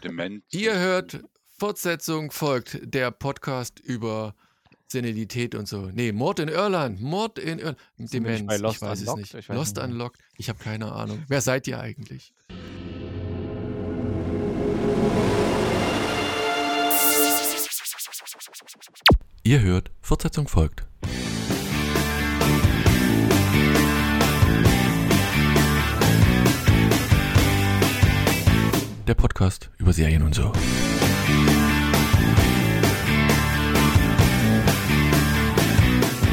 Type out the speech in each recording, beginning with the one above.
Dement. Ihr hört Fortsetzung folgt der Podcast über Senilität und so. Nee, Mord in Irland. Mord in Irland. Demenz. ich Lost weiß Unlocked? es nicht. Ich weiß Lost nicht. Unlocked. Ich habe keine Ahnung. Wer seid ihr eigentlich? Ihr hört, Fortsetzung folgt. Der Podcast über Serien und so.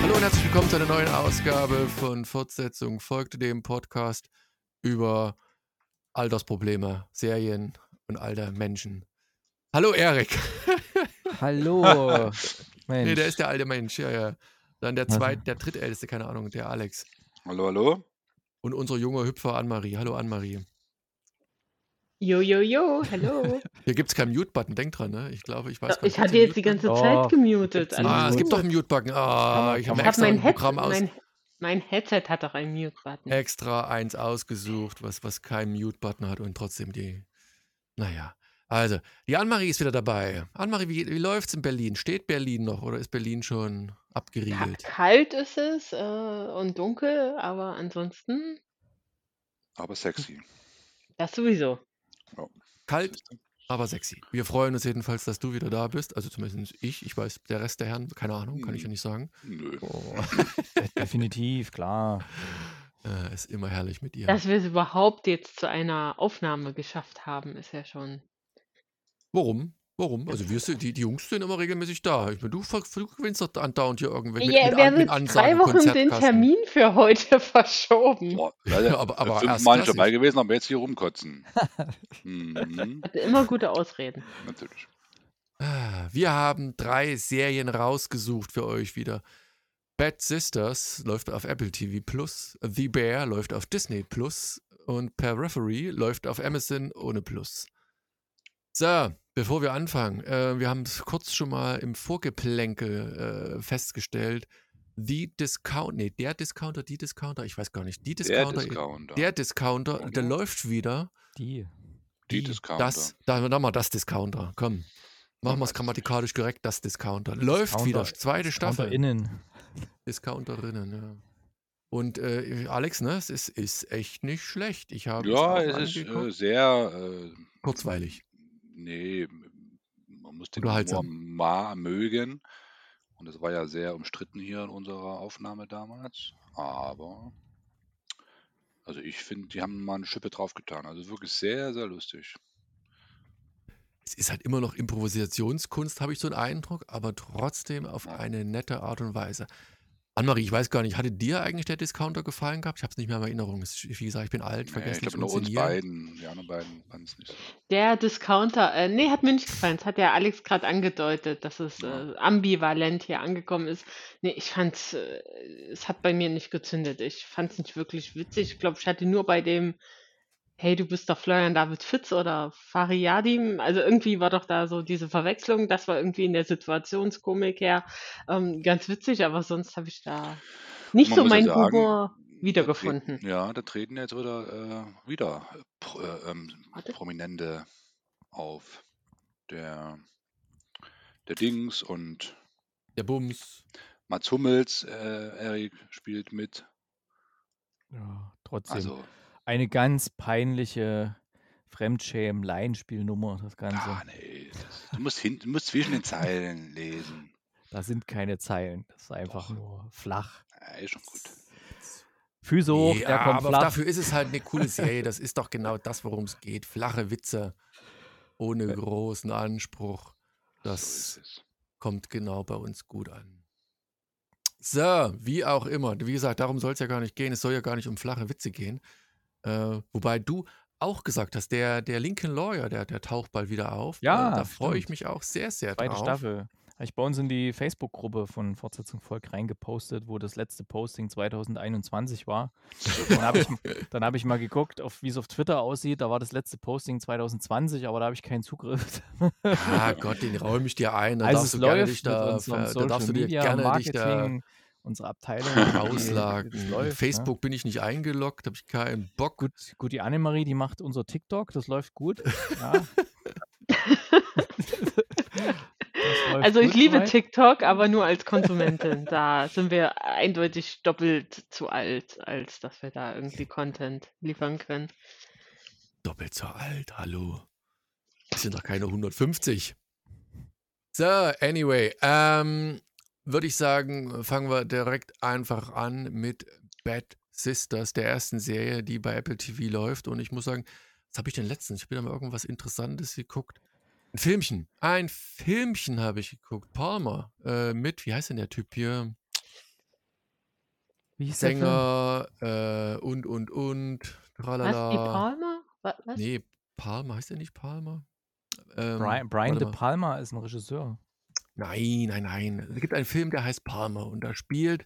Hallo und herzlich willkommen zu einer neuen Ausgabe von Fortsetzung folgt dem Podcast über Altersprobleme, Serien und alte Menschen. Hallo Erik. Hallo. Mensch. Nee, der ist der alte Mensch, ja, ja. Dann der Also- zweit, der drittälteste, keine Ahnung, der Alex. Hallo, hallo. Und unsere junge Hüpfer Annemarie. Hallo Annemarie. Jo, jo, jo, hallo. Hier gibt es keinen Mute-Button, denk dran, ne? Ich glaube, ich weiß gar Ich nicht. hatte jetzt die ganze Oh, Zeit gemutet. einen- Ah, es gibt doch einen Mute-Button. Ah, ich habe Ich extra mein, ein Head Programm aus, mein, mein Headset hat doch ein Mute-Button. extra eins ausgesucht, was, was keinen Mute-Button hat und trotzdem die. Naja. Also, die Annemarie ist wieder dabei. Annemarie, wie, wie läuft's in Berlin? Steht Berlin noch oder ist Berlin schon Ka abgeriegelt? kalt ist es äh, und dunkel, aber ansonsten Aber sexy. das sowieso. Kalt, aber sexy. Wir freuen uns jedenfalls, dass du wieder da bist. Also zumindest ich. Ich weiß, der Rest der Herren, keine Ahnung, kann ich ja nicht sagen. Nö. Oh, Definitiv, klar. äh, ist immer herrlich mit ihr. Dass wir es überhaupt jetzt zu einer Aufnahme geschafft haben, ist ja schon. Warum? Warum? Also wir sind, die, die Jungs sind immer regelmäßig da. Ich meine, du, du gewinnst doch andauernd hier irgendwelche Ja, wir An- haben jetzt Ansagen, drei Wochen den. Termin für heute verschoben. Boah, leider aber- aber nicht erstklassig. dabei gewesen, aber jetzt hier rumkotzen. mhm, Hatte immer gute Ausreden. natürlich. Wir haben drei Serien rausgesucht für euch wieder. Bad Sisters läuft auf Apple TV Plus, The Bear läuft auf Disney Plus und Per Referee läuft auf Amazon ohne Plus. So, bevor wir anfangen, äh, wir haben es kurz schon mal im Vorgeplänkel äh, festgestellt. The Discount, nee, der Discounter, die Discounter, ich weiß gar nicht, die Der Discounter, Discounter. der Discounter, der läuft wieder. Die. die Die, Discounter. Das, da, da mal das Discounter. Komm. Machen wir es grammatikalisch korrekt, das Discounter. Läuft wieder, Discounter- zweite Staffel. innen. Discounterinnen, ja. Und äh, Alex, ne, es ist, ist echt nicht schlecht. Ich habe ja, es ist äh, sehr. Äh, kurzweilig. Nee, man muss den Unterhaltsam. Humor ma mögen. Und das war ja sehr umstritten hier in unserer Aufnahme damals. Aber. Also ich finde, die haben mal eine Schippe draufgetan. Also wirklich sehr, sehr lustig. Es ist halt immer noch Improvisationskunst, habe ich so einen Eindruck, aber trotzdem auf eine nette Art und Weise. Annemarie, ich weiß gar nicht, hatte dir eigentlich der Discounter gefallen gehabt? Ich habe es nicht mehr in Erinnerung. Es ist, Wie gesagt, ich bin alt, Nee, vergesse ich glaube nur uns beiden. Die anderen beiden fanden es nicht. Der Discounter, äh, nee, hat mir nicht gefallen. Das hat ja Alex gerade angedeutet, dass es Ja. äh, ambivalent hier angekommen ist. Nee, ich fand's, äh, es hat bei mir nicht gezündet. Ich fand's nicht wirklich witzig. Ich glaube, ich hatte nur bei dem, hey, du bist doch Florian David Fitz oder Fariadim. Also irgendwie war doch da so diese Verwechslung. Das war irgendwie in der Situationskomik her ähm, ganz witzig, aber sonst habe ich da nicht Man so muss ja meinen sagen, Humor Da treten, wiedergefunden. ja, da treten jetzt wieder, äh, wieder äh, Pro, äh, ähm. Prominente auf. Der, der Dings und Der Bums. Mats Hummels, äh, Erik spielt mit. Ja, trotzdem. Also, Eine ganz peinliche Fremdschämen-Laienspielnummer, das Ganze. ah, nee, das, du, musst hin, du musst zwischen den Zeilen lesen. Da sind keine Zeilen. Das ist einfach Doch. nur flach. Ja, ist schon gut. Füße hoch, Nee, der kommt aber flach. dafür ist es halt eine coole Serie. Das ist doch genau das, worum es geht. Flache Witze ohne großen Anspruch. So Das es. kommt genau bei uns gut an. So, wie auch immer. Wie gesagt, darum soll es ja gar nicht gehen. Es soll ja gar nicht um flache Witze gehen. Äh, wobei du auch gesagt hast, der, der Lincoln Lawyer, der, der taucht bald wieder auf. Ja, äh, da freue ich mich auch sehr, sehr Zweite drauf. Staffel. Habe ich bei uns in die Facebook-Gruppe von Fortsetzung Volk reingepostet, wo das letzte Posting 2021 war. Dann habe ich, dann hab ich mal geguckt, wie es auf Twitter aussieht. Da war das letzte Posting 2020, aber da habe ich keinen Zugriff. Ah Gott, den räume ich dir ein. Da also darfst es du gerne läuft dich mit da, da darfst du dir gerne dich da Marketing, unsere Abteilung. die- auslagen. das läuft, ne? Facebook bin ich nicht eingeloggt, habe ich keinen Bock. Gut, gut, die Annemarie, die macht unser TikTok, das läuft gut. Ja. Also ich gut liebe soweit? TikTok, aber nur als Konsumentin. Da sind wir eindeutig doppelt zu alt, als dass wir da irgendwie Content liefern können. Doppelt so alt, hallo. Wir sind doch keine 150. So, anyway, ähm, würde ich sagen, fangen wir direkt einfach an mit Bad Sisters, der ersten Serie, die bei Apple TV läuft. Und ich muss sagen, was habe ich denn letztens? Ich habe wieder mal irgendwas Interessantes geguckt. Ein Filmchen. Ein Filmchen habe ich geguckt. Palmer. Äh, mit, wie heißt denn der Typ hier? Wie hieß? Sänger äh, und, und, und. Was? Tralala. Die Palmer? Wa- Was? Nee, Palmer, heißt der nicht Palmer? Ähm, Brian, Brian De. Palma ist ein Regisseur. Nein, nein, nein. Es gibt einen Film, der heißt Palmer und da spielt,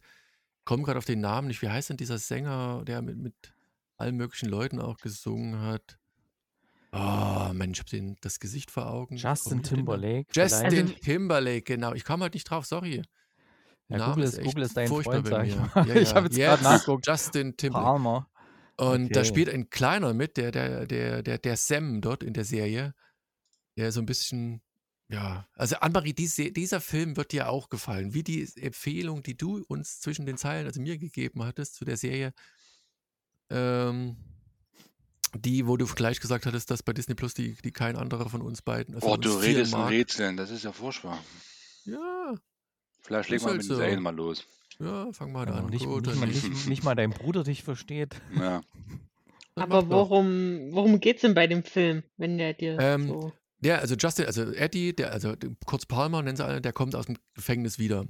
komme gerade auf den Namen nicht, wie heißt denn dieser Sänger, der mit, mit allen möglichen Leuten auch gesungen hat? Oh, Mensch, ich habe den das Gesicht vor Augen. Justin. Timberlake. Justin vielleicht. Also- Timberlake, genau. Ich komme halt nicht drauf, sorry. Ja, Name Google ist ist, Google ist dein furchtbar Freund, bei sag ich mal. Ja, ich ja. habe jetzt gerade Yes, nachgeguckt. Justin Timberlake. Palmer. Und da Okay. spielt ein Kleiner mit, der, der, der, der, der Sam dort in der Serie, der so ein bisschen, ja, also Annemarie, diese, dieser Film wird dir auch gefallen, wie die Empfehlung, die du uns zwischen den Zeilen, also mir gegeben hattest zu der Serie, ähm, die, wo du gleich gesagt hattest, dass bei Disney Plus die, die kein anderer von uns beiden, also Oh, du redest in. Rätseln, das ist ja furchtbar. Ja, Vielleicht legen wir halt mit so. den Serien mal los. ja, fang mal Ja, an. nicht, Gut, nicht, nicht. nicht, mal dein Bruder dich versteht. Ja. Aber worum, worum geht's denn bei dem Film, wenn der dir Ähm, so. Ja, also Justin, also Eddie, der, also kurz Palmer nennen sie alle, der kommt aus dem Gefängnis wieder.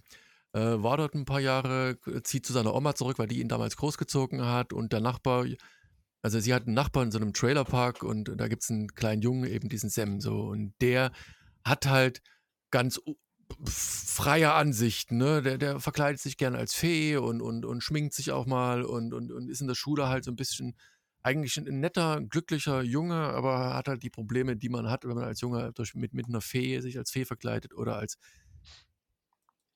Äh, war dort ein paar Jahre, zieht zu seiner Oma zurück, weil die ihn damals großgezogen hat und der Nachbar, also sie hat einen Nachbarn in so einem Trailerpark und da gibt es einen kleinen Jungen, eben diesen Sam so und der hat halt ganz freie Ansichten, ne? Der, der verkleidet sich gerne als Fee und, und, und schminkt sich auch mal und, und, und ist in der Schule halt so ein bisschen eigentlich ein netter, glücklicher Junge, aber hat halt die Probleme, die man hat, wenn man als Junge durch, mit, mit einer Fee sich als Fee verkleidet oder als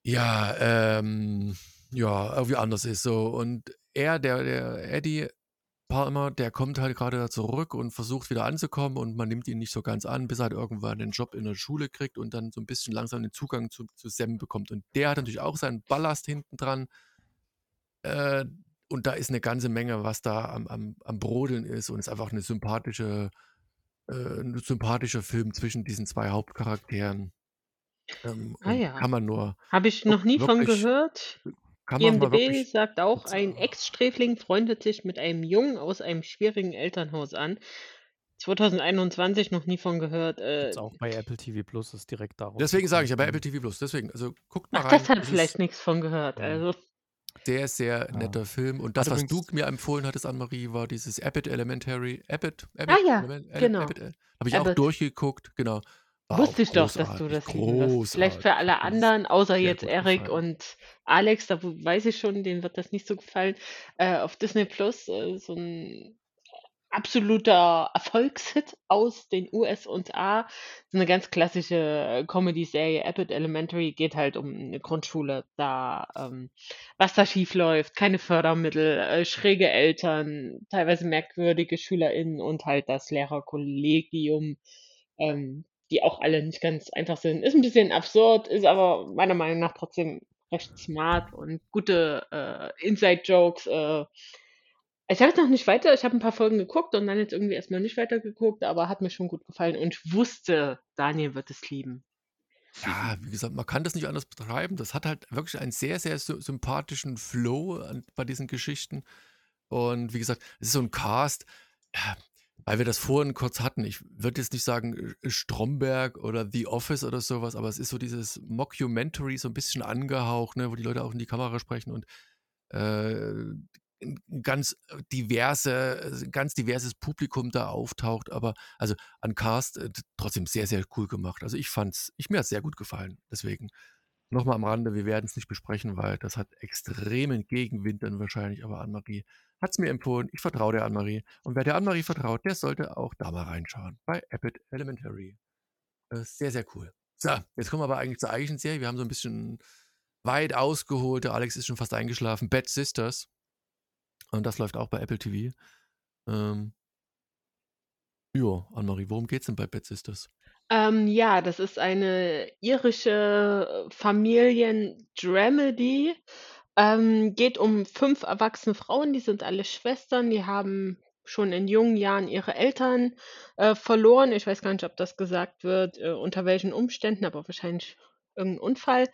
ja, ähm, ja, irgendwie anders ist so. Und er, der, der Eddie Palmer, der kommt halt gerade da zurück und versucht wieder anzukommen und man nimmt ihn nicht so ganz an, bis er halt irgendwann den Job in der Schule kriegt und dann so ein bisschen langsam den Zugang zu, zu Sam bekommt. Und der hat natürlich auch seinen Ballast hinten dran. Äh, und da ist eine ganze Menge, was da am, am, am Brodeln ist und es ist einfach eine sympathische, äh, ein sympathischer Film zwischen diesen zwei Hauptcharakteren. Ähm, Ah ja. Kann man nur, Habe ich noch nie von gehört. kann man IMDb wirklich sagt auch, ein. Ex-Sträfling freundet sich mit einem Jungen aus einem schwierigen Elternhaus an. 2021 noch nie von gehört. Äh, Gibt's auch bei Apple TV Plus, ist direkt darauf. Deswegen sage ich ja bei. Apple TV Plus. Deswegen, also guckt mal ach, rein. deshalb Es vielleicht ist nichts von gehört. Ja. Also, sehr, sehr Ja. netter Film. Und das, was du mir empfohlen hattest, Anne-Marie, war dieses Abbott Elementary. Abbott? Abbott Ah ja, Element- Ele- genau. Abbott, Habe ich auch Abbott. durchgeguckt, genau. War wusste auch ich doch, dass du das lieben wirst. Vielleicht für alle anderen, außer jetzt Erik gefallen. und Alex, da weiß ich schon, denen wird das nicht so gefallen. Äh, auf Disney Plus äh, so ein absoluter Erfolgshit aus den USA. So eine ganz klassische äh, Comedy-Serie. Abbott Elementary geht halt um eine Grundschule, da ähm, was da schief läuft, keine Fördermittel, äh, schräge Eltern, teilweise merkwürdige SchülerInnen und halt das Lehrerkollegium, ähm, die auch alle nicht ganz einfach sind. Ist ein bisschen absurd, ist aber meiner Meinung nach trotzdem recht smart und gute äh, Inside-Jokes. Äh, ich habe jetzt noch nicht weiter, ich habe ein paar Folgen geguckt und dann jetzt irgendwie erstmal nicht weiter geguckt, aber hat mir schon gut gefallen und ich wusste, Daniel wird es lieben. Ja, wie gesagt, man kann das nicht anders betreiben. Das hat halt wirklich einen sehr, sehr sy sympathischen Flow an, bei diesen Geschichten. Und wie gesagt, es ist so ein Cast, weil wir das vorhin kurz hatten. Ich würde jetzt nicht sagen äh, Stromberg oder The Office oder sowas, aber es ist so dieses Mockumentary, so ein bisschen angehaucht, ne, wo die Leute auch in die Kamera sprechen und äh, ganz diverse, ein ganz diverses Publikum da auftaucht, aber also an Cast äh, trotzdem sehr, sehr cool gemacht. Also ich fand's, ich, mir hat sehr gut gefallen. Deswegen nochmal am Rande, wir werden es nicht besprechen, weil das hat extremen Gegenwind dann wahrscheinlich, aber Anne-Marie hat es mir empfohlen. Ich vertraue der Anne-Marie. Und wer der Anne-Marie vertraut, der sollte auch da mal reinschauen. Bei Abbott Elementary. Äh, sehr, sehr cool. So, jetzt kommen wir aber eigentlich zur eigentlichen Serie. Wir haben so ein bisschen weit ausgeholt. Der Alex ist schon fast eingeschlafen. Bad Sisters. Und das läuft auch bei Apple TV. Ähm, ja, Anne-Marie, worum geht's denn bei Bad Sisters? Ähm, ja, das ist eine irische Familien-Dramedy. Ähm, geht um 5 erwachsene Frauen, die sind alle Schwestern, die haben schon in jungen Jahren ihre Eltern, äh, verloren. Ich weiß gar nicht, ob das gesagt wird, äh, unter welchen Umständen, aber wahrscheinlich irgendein Unfall.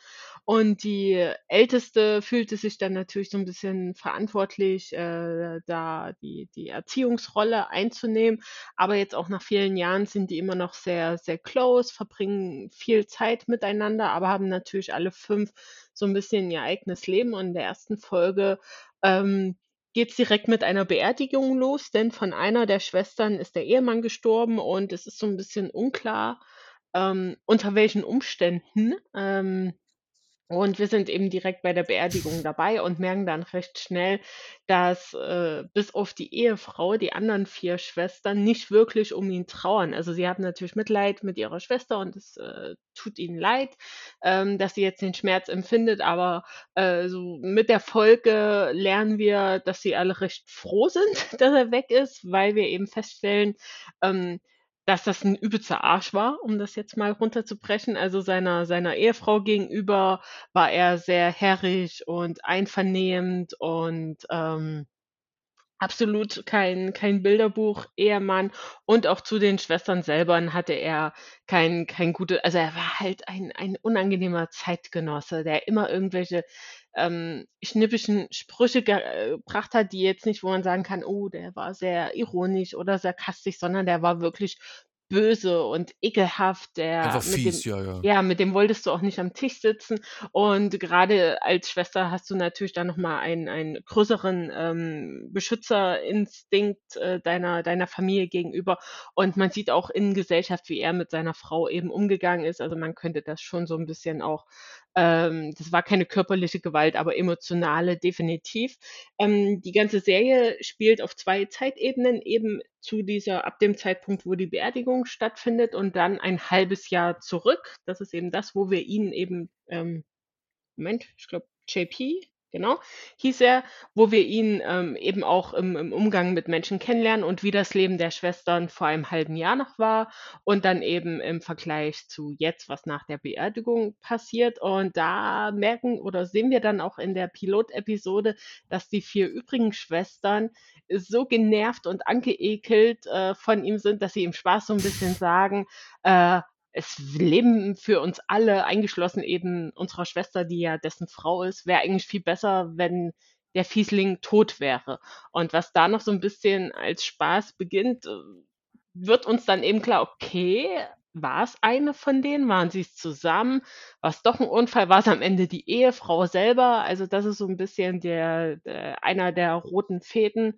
Und die Älteste fühlte sich dann natürlich so ein bisschen verantwortlich, äh, da die die Erziehungsrolle einzunehmen. Aber jetzt auch nach vielen Jahren sind die immer noch sehr, sehr close, verbringen viel Zeit miteinander, aber haben natürlich alle 5 so ein bisschen ihr eigenes Leben. Und in der ersten Folge, ähm, geht's direkt mit einer Beerdigung los, denn von einer der Schwestern ist der Ehemann gestorben und es ist so ein bisschen unklar, ähm, unter welchen Umständen. Ähm, und wir sind eben direkt bei der Beerdigung dabei und merken dann recht schnell, dass äh, bis auf die Ehefrau die anderen vier Schwestern nicht wirklich um ihn trauern. Also sie haben natürlich Mitleid mit ihrer Schwester und es äh, tut ihnen leid, ähm, dass sie jetzt den Schmerz empfindet, aber äh, so mit der Folge lernen wir, dass sie alle recht froh sind, dass er weg ist, weil wir eben feststellen, ähm, dass das ein übelster Arsch war, um das jetzt mal runterzubrechen. Also seiner seiner Ehefrau gegenüber war er sehr herrig und einvernehmend und, ähm, absolut kein kein Bilderbuch-Ehemann und auch zu den Schwestern selber hatte er kein kein gute also, er war halt ein ein unangenehmer Zeitgenosse, der immer irgendwelche, ähm, schnippischen Sprüche äh, gebracht hat, die jetzt nicht wo man sagen kann: „Oh, der war sehr ironisch oder sarkastisch“, sondern der war wirklich böse und ekelhaft, der Einfach mit dem fies, ja, ja. ja, mit dem wolltest du auch nicht am Tisch sitzen. Und gerade als Schwester hast du natürlich dann noch mal einen einen größeren, ähm, Beschützerinstinkt, äh, deiner deiner Familie gegenüber. Und man sieht auch in Gesellschaft, wie er mit seiner Frau eben umgegangen ist. Also, man könnte das schon so ein bisschen auch ähm, das war keine körperliche Gewalt, aber emotionale definitiv. Ähm, die ganze Serie spielt auf zwei Zeitebenen, eben zu dieser ab dem Zeitpunkt, wo die Beerdigung stattfindet und dann ein halbes Jahr zurück. Das ist eben das, wo wir ihn eben ähm, Moment, ich glaube JP genau, hieß er, wo wir ihn ähm, eben auch im, im Umgang mit Menschen kennenlernen und wie das Leben der Schwestern vor einem halben Jahr noch war und dann eben im Vergleich zu jetzt, was nach der Beerdigung passiert. Und da merken oder sehen wir dann auch in der Pilotepisode, dass die vier übrigen Schwestern so genervt und angeekelt äh, von ihm sind, dass sie im Spaß so ein bisschen sagen, äh, es leben für uns alle, eingeschlossen eben unserer Schwester, die ja dessen Frau ist, wäre eigentlich viel besser, wenn der Fiesling tot wäre. Und was da noch so ein bisschen als Spaß beginnt, äh, wird uns dann eben klar, okay, war es eine von denen? Waren sie es zusammen? War es doch ein Unfall? War es am Ende die Ehefrau selber? Also das ist so ein bisschen der, der einer der roten Fäden,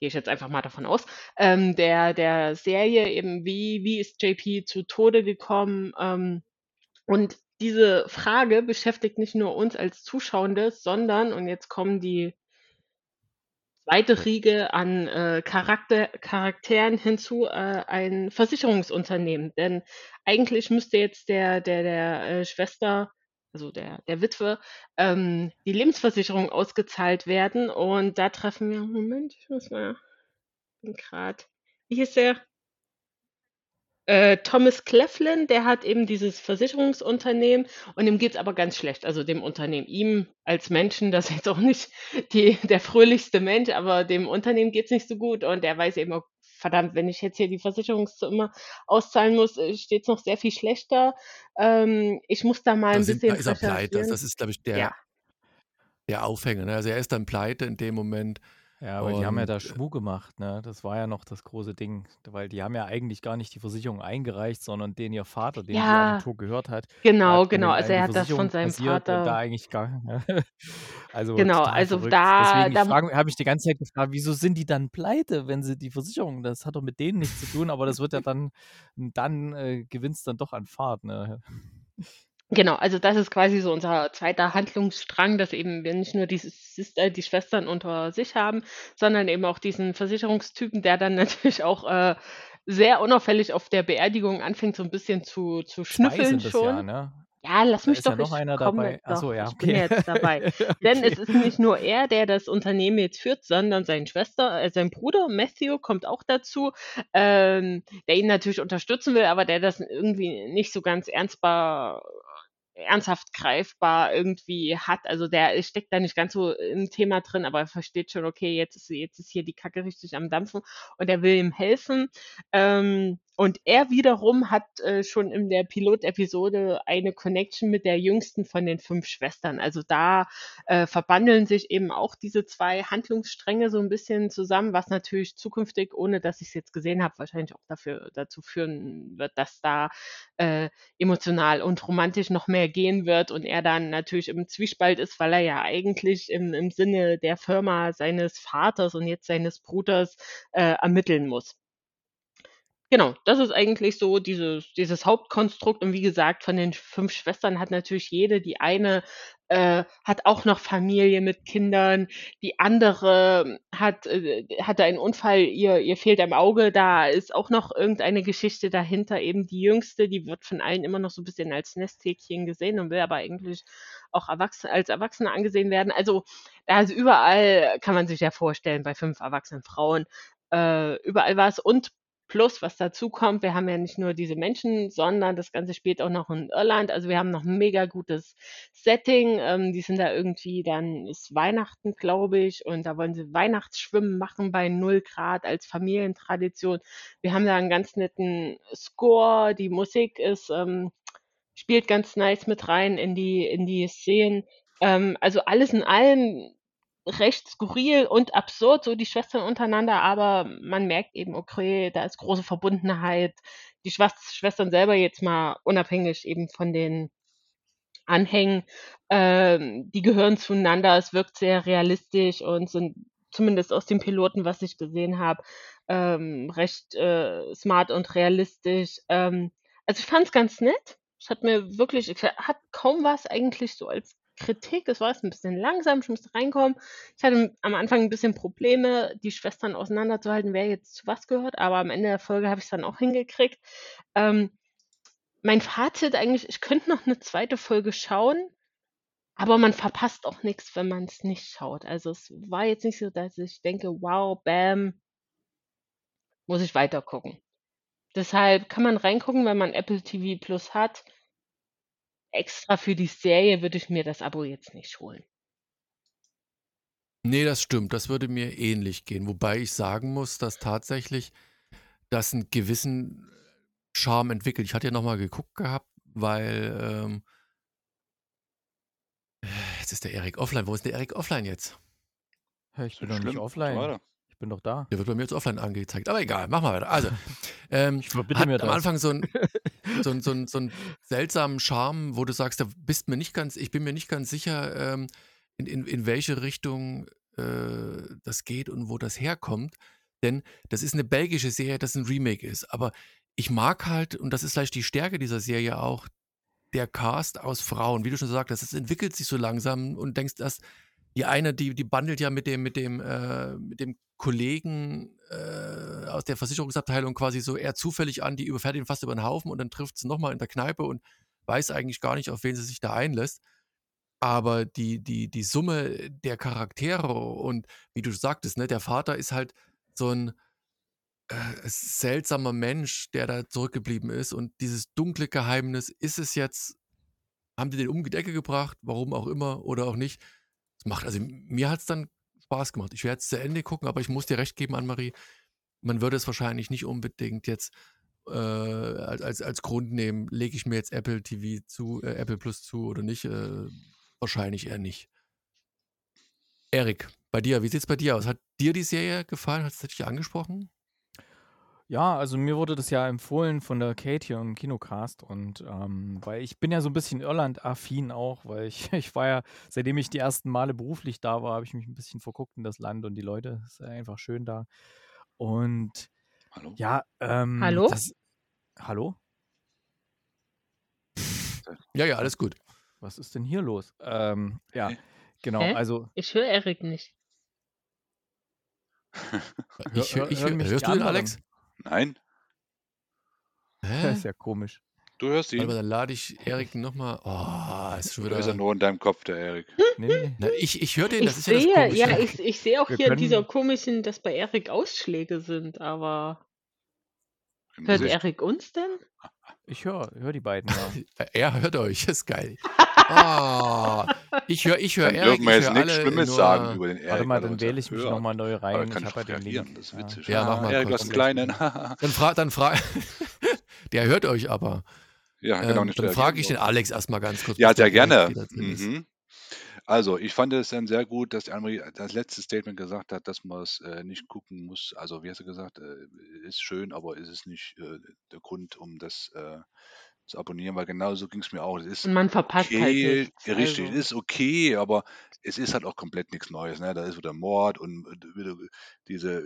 gehe ich jetzt einfach mal davon aus, ähm, der, der Serie eben, wie, wie ist JP zu Tode gekommen? Ähm, und diese Frage beschäftigt nicht nur uns als Zuschauende, sondern, und jetzt kommen die zweite Riege an äh, Charakter, Charakteren hinzu, äh, ein Versicherungsunternehmen. Denn eigentlich müsste jetzt der, der, der äh, Schwester also der, der Witwe, ähm, die Lebensversicherung ausgezahlt werden. Und da treffen wir, Moment, ich muss mal gerade, wie hieß der? Äh, Thomas Cleflin, der hat eben dieses Versicherungsunternehmen und dem geht's aber ganz schlecht. Also dem Unternehmen, ihm als Menschen, das ist jetzt auch nicht die, der fröhlichste Mensch, aber dem Unternehmen geht's nicht so gut und er weiß eben, verdammt, wenn ich jetzt hier die Versicherungssumme auszahlen muss, äh, steht's noch sehr viel schlechter. Ähm, ich muss da mal Da, ein sind, da bisschen ist er pleite. Das ist, glaube ich, der, Ja, der Aufhänger. Ne? Also er ist dann pleite in dem Moment. Ja, aber die haben ja Und da äh, Schmuh gemacht, ne? Das war ja noch das große Ding, weil die haben ja eigentlich gar nicht die Versicherung eingereicht, sondern den ihr Vater, die ja, Agentur gehört hat, genau, hat genau. Also er die hat das von seinem und da Vater, eigentlich gar, also genau, also verrückt. da, Deswegen, ich da habe mich die ganze Zeit gefragt, wieso sind die dann pleite, wenn sie die Versicherung, das hat doch mit denen nichts zu tun, aber das wird ja dann, dann äh, gewinnt es dann doch an Fahrt, ne? Genau, also das ist quasi so unser zweiter Handlungsstrang, dass eben wir nicht nur die, Sister, die Schwestern unter sich haben, sondern eben auch diesen Versicherungstypen, der dann natürlich auch äh, sehr unauffällig auf der Beerdigung anfängt, so ein bisschen zu, zu schnüffeln sind das ja, schon. ne? Ja, lass Da mich ist ja doch, noch ich einer dabei. Ach doch, so, ja, ich bin ja okay. jetzt dabei. Denn es Okay. ist nicht nur er, der das Unternehmen jetzt führt, sondern seine Schwester, äh, sein Bruder Matthew kommt auch dazu, ähm, der ihn natürlich unterstützen will, aber der das irgendwie nicht so ganz ernstbar ernsthaft greifbar irgendwie hat. Also der steckt da nicht ganz so im Thema drin, aber er versteht schon, okay, jetzt ist, jetzt ist hier die Kacke richtig am Dampfen und er will ihm helfen. Ähm, und er wiederum hat äh, schon in der Pilotepisode eine Connection mit der jüngsten von den fünf Schwestern. Also da äh, verbandeln sich eben auch diese zwei Handlungsstränge so ein bisschen zusammen, was natürlich zukünftig, ohne dass ich es jetzt gesehen habe, wahrscheinlich auch dafür dazu führen wird, dass da äh, emotional und romantisch noch mehr gehen wird und er dann natürlich im Zwiespalt ist, weil er ja eigentlich im, im Sinne der Firma seines Vaters und jetzt seines Bruders äh, ermitteln muss. Genau, das ist eigentlich so dieses, dieses Hauptkonstrukt. Und wie gesagt, von den fünf Schwestern hat natürlich jede, die eine äh, hat auch noch Familie mit Kindern, die andere hat, äh, hatte einen Unfall, ihr, ihr fehlt ein Auge, da ist auch noch irgendeine Geschichte dahinter. Eben die jüngste, die wird von allen immer noch so ein bisschen als Nesthäkchen gesehen und will aber eigentlich auch erwachsen, als Erwachsene angesehen werden. Also, also überall kann man sich ja vorstellen, bei fünf erwachsenen Frauen, äh, überall was. Und Plus, was dazu kommt, wir haben ja nicht nur diese Menschen, sondern das Ganze spielt auch noch in Irland. Also wir haben noch ein mega gutes Setting. Ähm, die sind da irgendwie, dann ist Weihnachten, glaube ich, und da wollen sie Weihnachtsschwimmen machen bei 0 Grad als Familientradition. Wir haben da einen ganz netten Score. Die Musik ist, ähm, spielt ganz nice mit rein in die, in die Szenen. Ähm, also alles in allem recht skurril und absurd, so die Schwestern untereinander, aber man merkt eben, okay, da ist große Verbundenheit. Die Schwest- Schwestern selber jetzt mal unabhängig eben von den Anhängen, ähm, die gehören zueinander. Es wirkt sehr realistisch und sind zumindest aus den Piloten, was ich gesehen habe, ähm, recht äh, smart und realistisch. Ähm, also ich fand es ganz nett. Es hat mir wirklich, es hat kaum was eigentlich so als Kritik. Es war jetzt ein bisschen langsam, ich musste reinkommen. Ich hatte am Anfang ein bisschen Probleme, die Schwestern auseinanderzuhalten, wer jetzt zu was gehört, aber am Ende der Folge habe ich es dann auch hingekriegt. Ähm, mein Fazit eigentlich, ich könnte noch eine zweite Folge schauen, aber man verpasst auch nichts, wenn man es nicht schaut. Also es war jetzt nicht so, dass ich denke, wow, bam, muss ich weiter gucken. Deshalb kann man reingucken, wenn man Apple TV Plus hat. Extra für die Serie würde ich mir das Abo jetzt nicht holen. Nee, das stimmt. Das würde mir ähnlich gehen. Wobei ich sagen muss, dass tatsächlich das einen gewissen Charme entwickelt. Ich hatte ja nochmal geguckt gehabt, weil ähm, jetzt ist der Erik offline. Wo ist der Erik offline jetzt? Ich bin nicht doch nicht offline. Ich bin doch da. Der wird bei mir jetzt offline angezeigt. Aber egal, mach mal weiter. Also, ähm, Ich hat mir am das. Anfang so einen so ein, so ein, so ein seltsamen Charme, wo du sagst, da bist mir nicht ganz, ich bin mir nicht ganz sicher, ähm, in, in, in welche Richtung äh, das geht und wo das herkommt. Denn das ist eine belgische Serie, das ein Remake ist. Aber ich mag halt, und das ist vielleicht die Stärke dieser Serie auch, der Cast aus Frauen, wie du schon sagst, das entwickelt sich so langsam und denkst, dass die eine, die, die bandelt ja mit dem, mit dem, äh, mit dem Kollegen äh, aus der Versicherungsabteilung quasi so eher zufällig an, die überfährt ihn fast über den Haufen und dann trifft sie nochmal in der Kneipe und weiß eigentlich gar nicht, auf wen sie sich da einlässt. Aber die, die, die Summe der Charaktere und wie du sagtest, ne, der Vater ist halt so ein äh, seltsamer Mensch, der da zurückgeblieben ist. Und dieses dunkle Geheimnis, ist es jetzt, haben die den um die Ecke gebracht, warum auch immer oder auch nicht. Macht, also mir hat es dann Spaß gemacht. Ich werde es zu Ende gucken, aber ich muss dir recht geben, Anne-Marie, man würde es wahrscheinlich nicht unbedingt jetzt äh, als, als, Grund nehmen, lege ich mir jetzt Apple TV zu, äh, Apple Plus zu oder nicht. Äh, wahrscheinlich eher nicht. Erik, bei dir, wie sieht es bei dir aus? Hat dir die Serie gefallen? Hat es dich angesprochen? Ja, also mir wurde das ja empfohlen von der Kate hier im Kinocast und ähm, weil ich bin ja so ein bisschen Irland-affin auch, weil ich, ich war ja, seitdem ich die ersten Male beruflich da war, habe ich mich ein bisschen verguckt in das Land und die Leute. Es ist einfach schön da. Und Hallo? ja, ähm, Hallo? Das, hallo? Ja, ja, alles gut. Was ist denn hier los? Ähm, ja, Hä? genau, Hä? also Ich höre Erik nicht. Ich, hör- ich, hören mich hörst du den, anderen? Alex? Nein? das Hä? ist ja komisch. Du hörst ihn. dann lade ich Erik nochmal. Oh, ist schon Oder ist er wieder. nur in deinem Kopf, der Erik? Nee, nee. Na, ich ich höre den, Ich das ist ja das sehe, Komische. ja, ich, ich sehe auch Wir hier in dieser komischen, dass bei Erik Ausschläge sind, aber hört. Erik uns denn? Ich höre hör die beiden, ja. Er hört euch, ist geil. Oh, ich höre ich hör Dann Erik, dürfen wir jetzt höre nichts Schlimmes sagen über den Erik. Warte mal, dann wähle ich mich nochmal neu Aber rein. kann Ich ich habe ja den Link. das ist Ja. witzig. Ja, mach mal Erik, kurz. was Kleinen. Dann frag, dann frag. Der hört euch aber. ja, genau, Ähm, nicht dann frage ich den. Alex erstmal ganz kurz. Ja, sehr gerne. Mhm. Also, ich fand es dann sehr gut, dass Annemarie das letzte Statement gesagt hat, dass man es äh, nicht gucken muss. Also, wie hast du gesagt, äh, ist schön, aber ist es nicht äh, der Grund, um das äh, zu abonnieren, weil genau so ging es mir auch. Es ist Und man verpasst halt okay, nichts. richtig, Also. ist okay, aber es ist halt auch komplett nichts Neues. Ne? Da ist wieder Mord und äh, wieder diese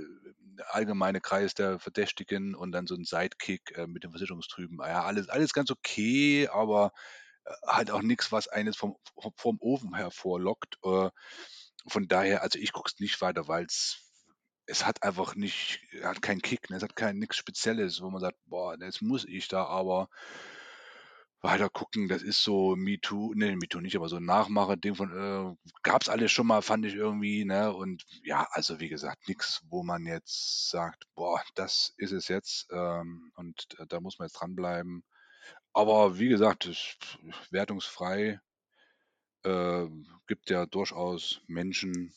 allgemeine Kreis der Verdächtigen und dann so ein Sidekick äh, mit dem Versicherungstrüben. Ja, alles, alles ganz okay, aber äh, halt auch nichts, was eines vom, vom, vom Ofen hervorlockt. Äh, von daher, also ich gucke es nicht weiter, weil es es hat einfach nicht, hat keinen Kick, ne? es hat kein nichts Spezielles, wo man sagt, boah, jetzt muss ich da aber weiter gucken. Das ist so MeToo, ne, MeToo nicht, aber so ein Nachmacher-Ding von, äh, gab's alles schon mal, fand ich irgendwie, ne? Und ja, also wie gesagt, nichts, wo man jetzt sagt, boah, das ist es jetzt ähm, und äh, da muss man jetzt dranbleiben. Aber wie gesagt, es ist wertungsfrei. Äh, gibt ja durchaus Menschen,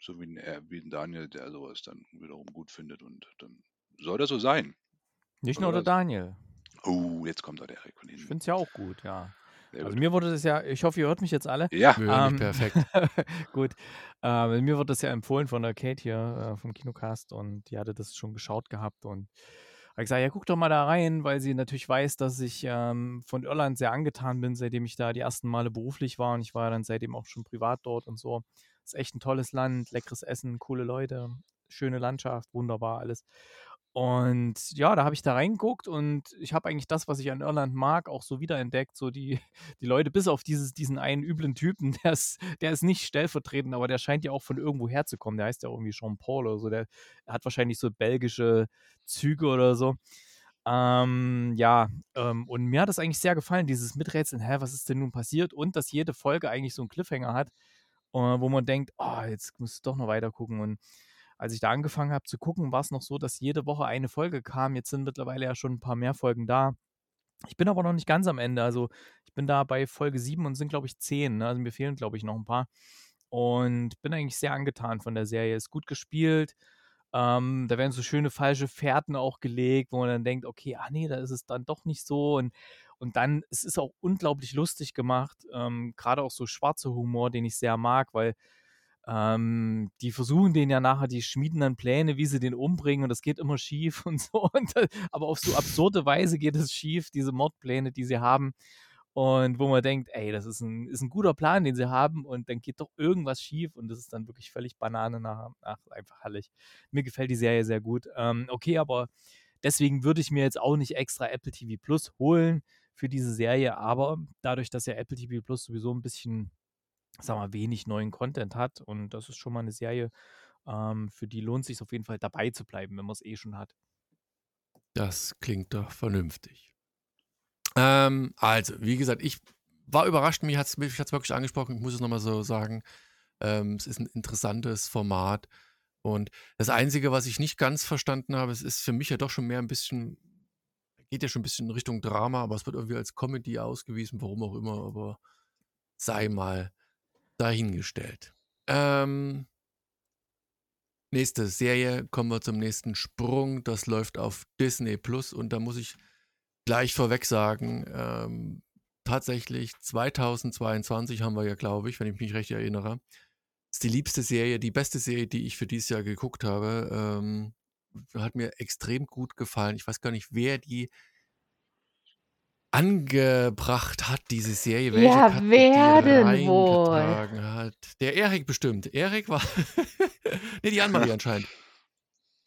so wie, ein, äh, wie ein Daniel, der sowas dann wiederum gut findet und dann soll das so sein. Nicht nur der? Daniel. Oh, jetzt kommt da der Erik von Ich hinten. finde es ja auch gut, ja. Sehr Also gut. mir wurde das ja, ich hoffe, ihr hört mich jetzt alle. Ja, Wir hören Ähm, perfekt. Gut. Äh, mir wurde das ja empfohlen von der Kate hier äh, vom Kinocast und die hatte das schon geschaut gehabt und habe gesagt, ja, guck doch mal da rein, weil sie natürlich weiß, dass ich ähm, von Irland sehr angetan bin, seitdem ich da die ersten Male beruflich war und ich war dann seitdem auch schon privat dort und so. Ist echt ein tolles Land, leckeres Essen, coole Leute, schöne Landschaft, wunderbar alles. Und ja, da habe ich da reingeguckt und ich habe eigentlich das, was ich an Irland mag, auch so wiederentdeckt. So die, die Leute, bis auf dieses, diesen einen üblen Typen, der ist, der ist nicht stellvertretend, aber der scheint ja auch von irgendwo herzukommen. Der heißt ja irgendwie Jean-Paul oder so. Der hat wahrscheinlich so belgische Züge oder so. Ähm, ja, ähm, und mir hat das eigentlich sehr gefallen, dieses Miträtseln, hä, was ist denn nun passiert? Und dass jede Folge eigentlich so einen Cliffhanger hat, äh, wo man denkt, oh, jetzt musst du doch noch weiter gucken. Und als ich da angefangen habe zu gucken, war es noch so, dass jede Woche eine Folge kam. Jetzt sind mittlerweile ja schon ein paar mehr Folgen da. Ich bin aber noch nicht ganz am Ende. Also ich bin da bei Folge 7 und sind, glaube ich, 10. Ne? Also mir fehlen, glaube ich, noch ein paar. Und bin eigentlich sehr angetan von der Serie. Ist gut gespielt. Ähm, da werden so schöne falsche Fährten auch gelegt, wo man dann denkt, okay, ah nee, da ist es dann doch nicht so. Und, und dann, es ist auch unglaublich lustig gemacht. Ähm, Gerade auch so schwarzer Humor, den ich sehr mag, weil ähm, die versuchen den ja nachher, die schmieden dann Pläne, wie sie den umbringen und das geht immer schief und so. Und, aber auf so absurde Weise geht es schief, diese Mordpläne, die sie haben. Und wo man denkt, ey, das ist ein, ist ein guter Plan, den sie haben und dann geht doch irgendwas schief und das ist dann wirklich völlig Banane nach, nach einfach herrlich. Mir gefällt die Serie sehr gut. Ähm, okay, aber deswegen würde ich mir jetzt auch nicht extra Apple TV Plus holen für diese Serie, aber dadurch, dass ja Apple TV Plus sowieso ein bisschen sag mal, wenig neuen Content hat. Und das ist schon mal eine Serie, ähm, für die lohnt sich auf jeden Fall dabei zu bleiben, wenn man es eh schon hat. Das klingt doch vernünftig. Ähm, also, wie gesagt, ich war überrascht, mich hat es mich hat's wirklich angesprochen, ich muss es nochmal so sagen. Ähm, es ist ein interessantes Format. Und das Einzige, was ich nicht ganz verstanden habe, es ist für mich ja doch schon mehr ein bisschen, geht ja schon ein bisschen in Richtung Drama, aber es wird irgendwie als Comedy ausgewiesen, warum auch immer, aber sei mal dahingestellt. Ähm, nächste Serie, kommen wir zum nächsten Sprung. Das läuft auf Disney Plus und da muss ich gleich vorweg sagen, ähm, tatsächlich 2022 haben wir ja, glaube ich, wenn ich mich recht erinnere, ist die liebste Serie, die beste Serie, die ich für dieses Jahr geguckt habe. Ähm, hat mir extrem gut gefallen. Ich weiß gar nicht, wer die angebracht hat, diese Serie, welche Ja, wer denn wohl? hat. Der Erik bestimmt. Erik war. nee, die Annemarie anscheinend.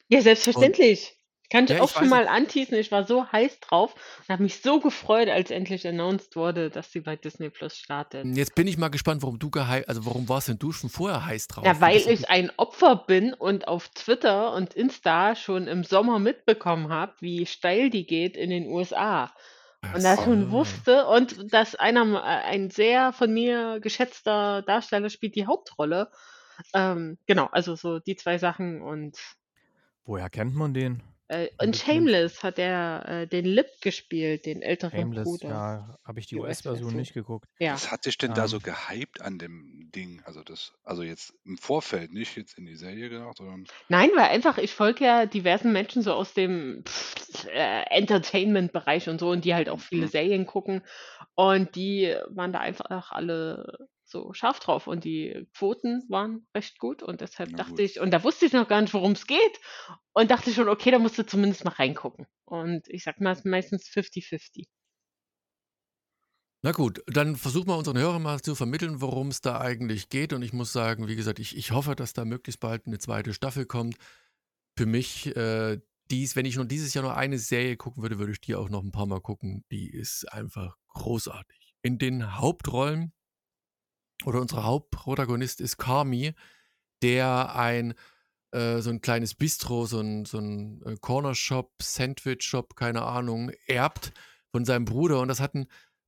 Ja, selbstverständlich. Kann ich Ja, ich auch schon mal anteasen. Ich war so heiß drauf und habe mich so gefreut, als endlich announced wurde, dass sie bei Disney Plus startet. Jetzt bin ich mal gespannt, warum du gehei also warum warst denn du schon vorher heiß drauf? Ja, weil ich ein Opfer bin und auf Twitter und Insta schon im Sommer mitbekommen habe, wie steil die geht in den USA. Und das schon wusste und dass einer, äh, ein sehr von mir geschätzter Darsteller spielt die Hauptrolle. Ähm, genau, also so die zwei Sachen und Woher kennt man den? Äh, bekannten? Shameless hat er äh, den Lip gespielt, den älteren Shameless, Bruder. ja, habe ich die Die US-Version US-Version. nicht geguckt. Ja. Was hat dich denn da so Ähm, gehypt an dem Ding? Also das, also jetzt im Vorfeld, nicht jetzt in die Serie gedacht, sondern Nein, weil einfach, ich folge ja diversen Menschen so aus dem äh, Entertainment-Bereich und so und die halt auch viele mhm. Serien gucken und die waren da einfach alle so scharf drauf und die Quoten waren recht gut und deshalb Na dachte gut. ich, und da wusste ich noch gar nicht, worum es geht und dachte schon, okay, da musst du zumindest mal reingucken. Und ich sag mal, es ist meistens 50-50. Na gut, dann versuchen wir unseren Hörern mal zu vermitteln, worum es da eigentlich geht. Und ich muss sagen, wie gesagt, ich, ich hoffe, dass da möglichst bald eine zweite Staffel kommt. Für mich, äh, dies, wenn ich nur dieses Jahr nur eine Serie gucken würde, würde ich die auch noch ein paar Mal gucken. Die ist einfach großartig. In den Hauptrollen oder unser Hauptprotagonist ist Kami, der ein äh, so ein kleines Bistro, so ein, so ein äh, Corner Shop, Sandwich Shop, keine Ahnung, erbt von seinem Bruder. Und das hat ein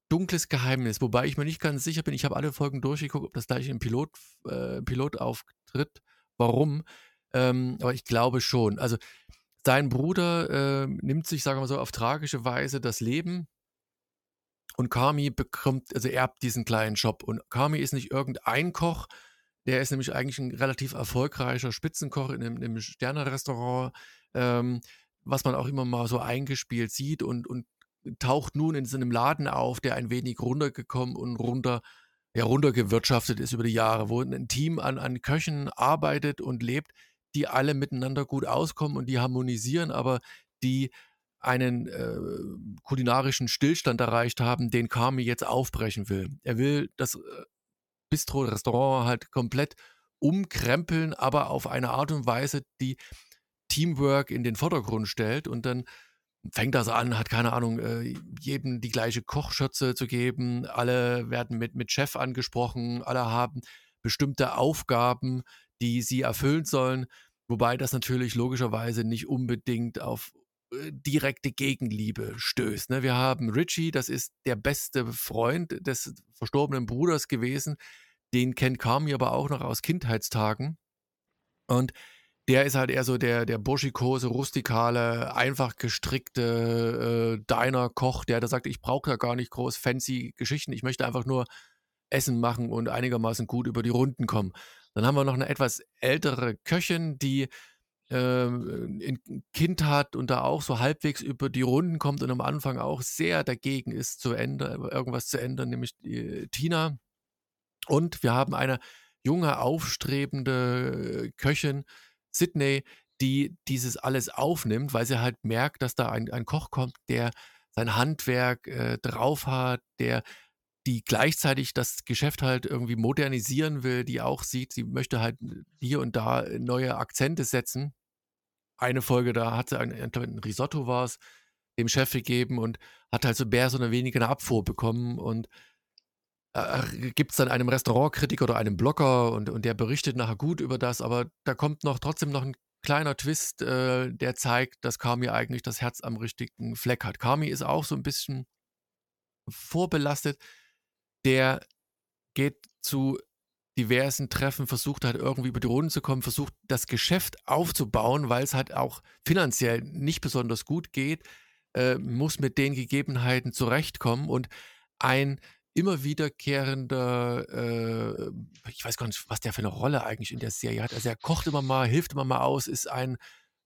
dunkles Geheimnis, wobei ich mir nicht ganz sicher bin, ich habe alle Folgen durchgeguckt, ob das gleich im Pilot, äh, Pilot auftritt, warum, ähm, aber ich glaube schon. Also sein Bruder äh, nimmt sich, sagen wir mal so, auf tragische Weise das Leben und Kami bekommt, also erbt diesen kleinen Shop. Und Kami ist nicht irgendein Koch, der ist nämlich eigentlich ein relativ erfolgreicher Spitzenkoch in einem, in einem Sterne-Restaurant, ähm, was man auch immer mal so eingespielt sieht und, und taucht nun in so einem Laden auf, der ein wenig runtergekommen und runter, ja, runtergewirtschaftet ist über die Jahre, wo ein Team an, an Köchen arbeitet und lebt, die alle miteinander gut auskommen und die harmonisieren, aber die einen äh, kulinarischen Stillstand erreicht haben, den Kami jetzt aufbrechen will. Er will das äh, Bistro, Restaurant halt komplett umkrempeln, aber auf eine Art und Weise, die Teamwork in den Vordergrund stellt. Und dann fängt das an, hat keine Ahnung, äh, jedem die gleiche Kochschürze zu geben, alle werden mit, mit Chef angesprochen, alle haben bestimmte Aufgaben, die sie erfüllen sollen, wobei das natürlich logischerweise nicht unbedingt auf direkte Gegenliebe stößt. Ne? Wir haben Richie, das ist der beste Freund des verstorbenen Bruders gewesen, den kennt Kami aber auch noch aus Kindheitstagen und der ist halt eher so der, der burschikose, rustikale, einfach gestrickte äh, Diner-Koch, der da sagt, ich brauche ja gar nicht groß fancy Geschichten, ich möchte einfach nur Essen machen und einigermaßen gut über die Runden kommen. Dann haben wir noch eine etwas ältere Köchin, die äh, ein Kind hat und da auch so halbwegs über die Runden kommt und am Anfang auch sehr dagegen ist, zu ändern, irgendwas zu ändern, nämlich die, Tina. Und wir haben eine junge, aufstrebende Köchin, Sydney, die dieses alles aufnimmt, weil sie halt merkt, dass da ein, ein Koch kommt, der sein Handwerk äh, drauf hat, der die gleichzeitig das Geschäft halt irgendwie modernisieren will, die auch sieht, sie möchte halt hier und da neue Akzente setzen. Eine Folge, da hat sie ein, ein Risotto war es, dem Chef gegeben und hat halt so mehr oder weniger eine Abfuhr bekommen und äh, gibt es dann einem Restaurantkritiker oder einem Blogger und, und der berichtet nachher gut über das, aber da kommt noch trotzdem noch ein kleiner Twist, äh, der zeigt, dass Kami eigentlich das Herz am richtigen Fleck hat. Kami ist auch so ein bisschen vorbelastet. Der geht zu diversen Treffen, versucht halt irgendwie über die Runden zu kommen, versucht das Geschäft aufzubauen, weil es halt auch finanziell nicht besonders gut geht, äh, muss mit den Gegebenheiten zurechtkommen und ein immer wiederkehrender, äh, ich weiß gar nicht, was der für eine Rolle eigentlich in der Serie hat. Also er kocht immer mal, hilft immer mal aus, ist ein,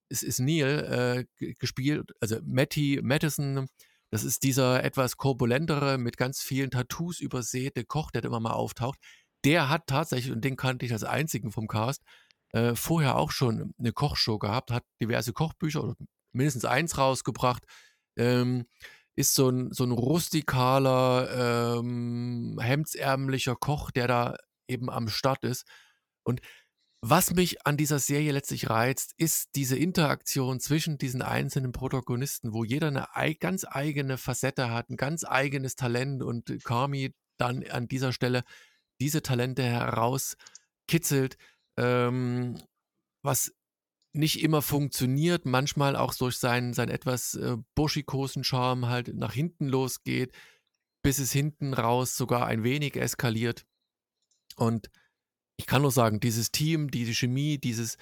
ist, ist Neil äh, gespielt, also Matty Madison, das ist dieser etwas korpulentere, mit ganz vielen Tattoos übersäte Koch, der immer mal auftaucht. Der hat tatsächlich, und den kannte ich als einzigen vom Cast, äh, vorher auch schon eine Kochshow gehabt, hat diverse Kochbücher oder mindestens eins rausgebracht. Ähm, ist so ein, so ein rustikaler, ähm, hemdsärmlicher Koch, der da eben am Start ist. Und was mich an dieser Serie letztlich reizt, ist diese Interaktion zwischen diesen einzelnen Protagonisten, wo jeder eine ei ganz eigene Facette hat, ein ganz eigenes Talent und Kami dann an dieser Stelle diese Talente herauskitzelt, ähm, was nicht immer funktioniert, manchmal auch durch seinen, seinen etwas äh, burschikosen Charme halt nach hinten losgeht, bis es hinten raus sogar ein wenig eskaliert. Und ich kann nur sagen, dieses Team, diese Chemie, dieses,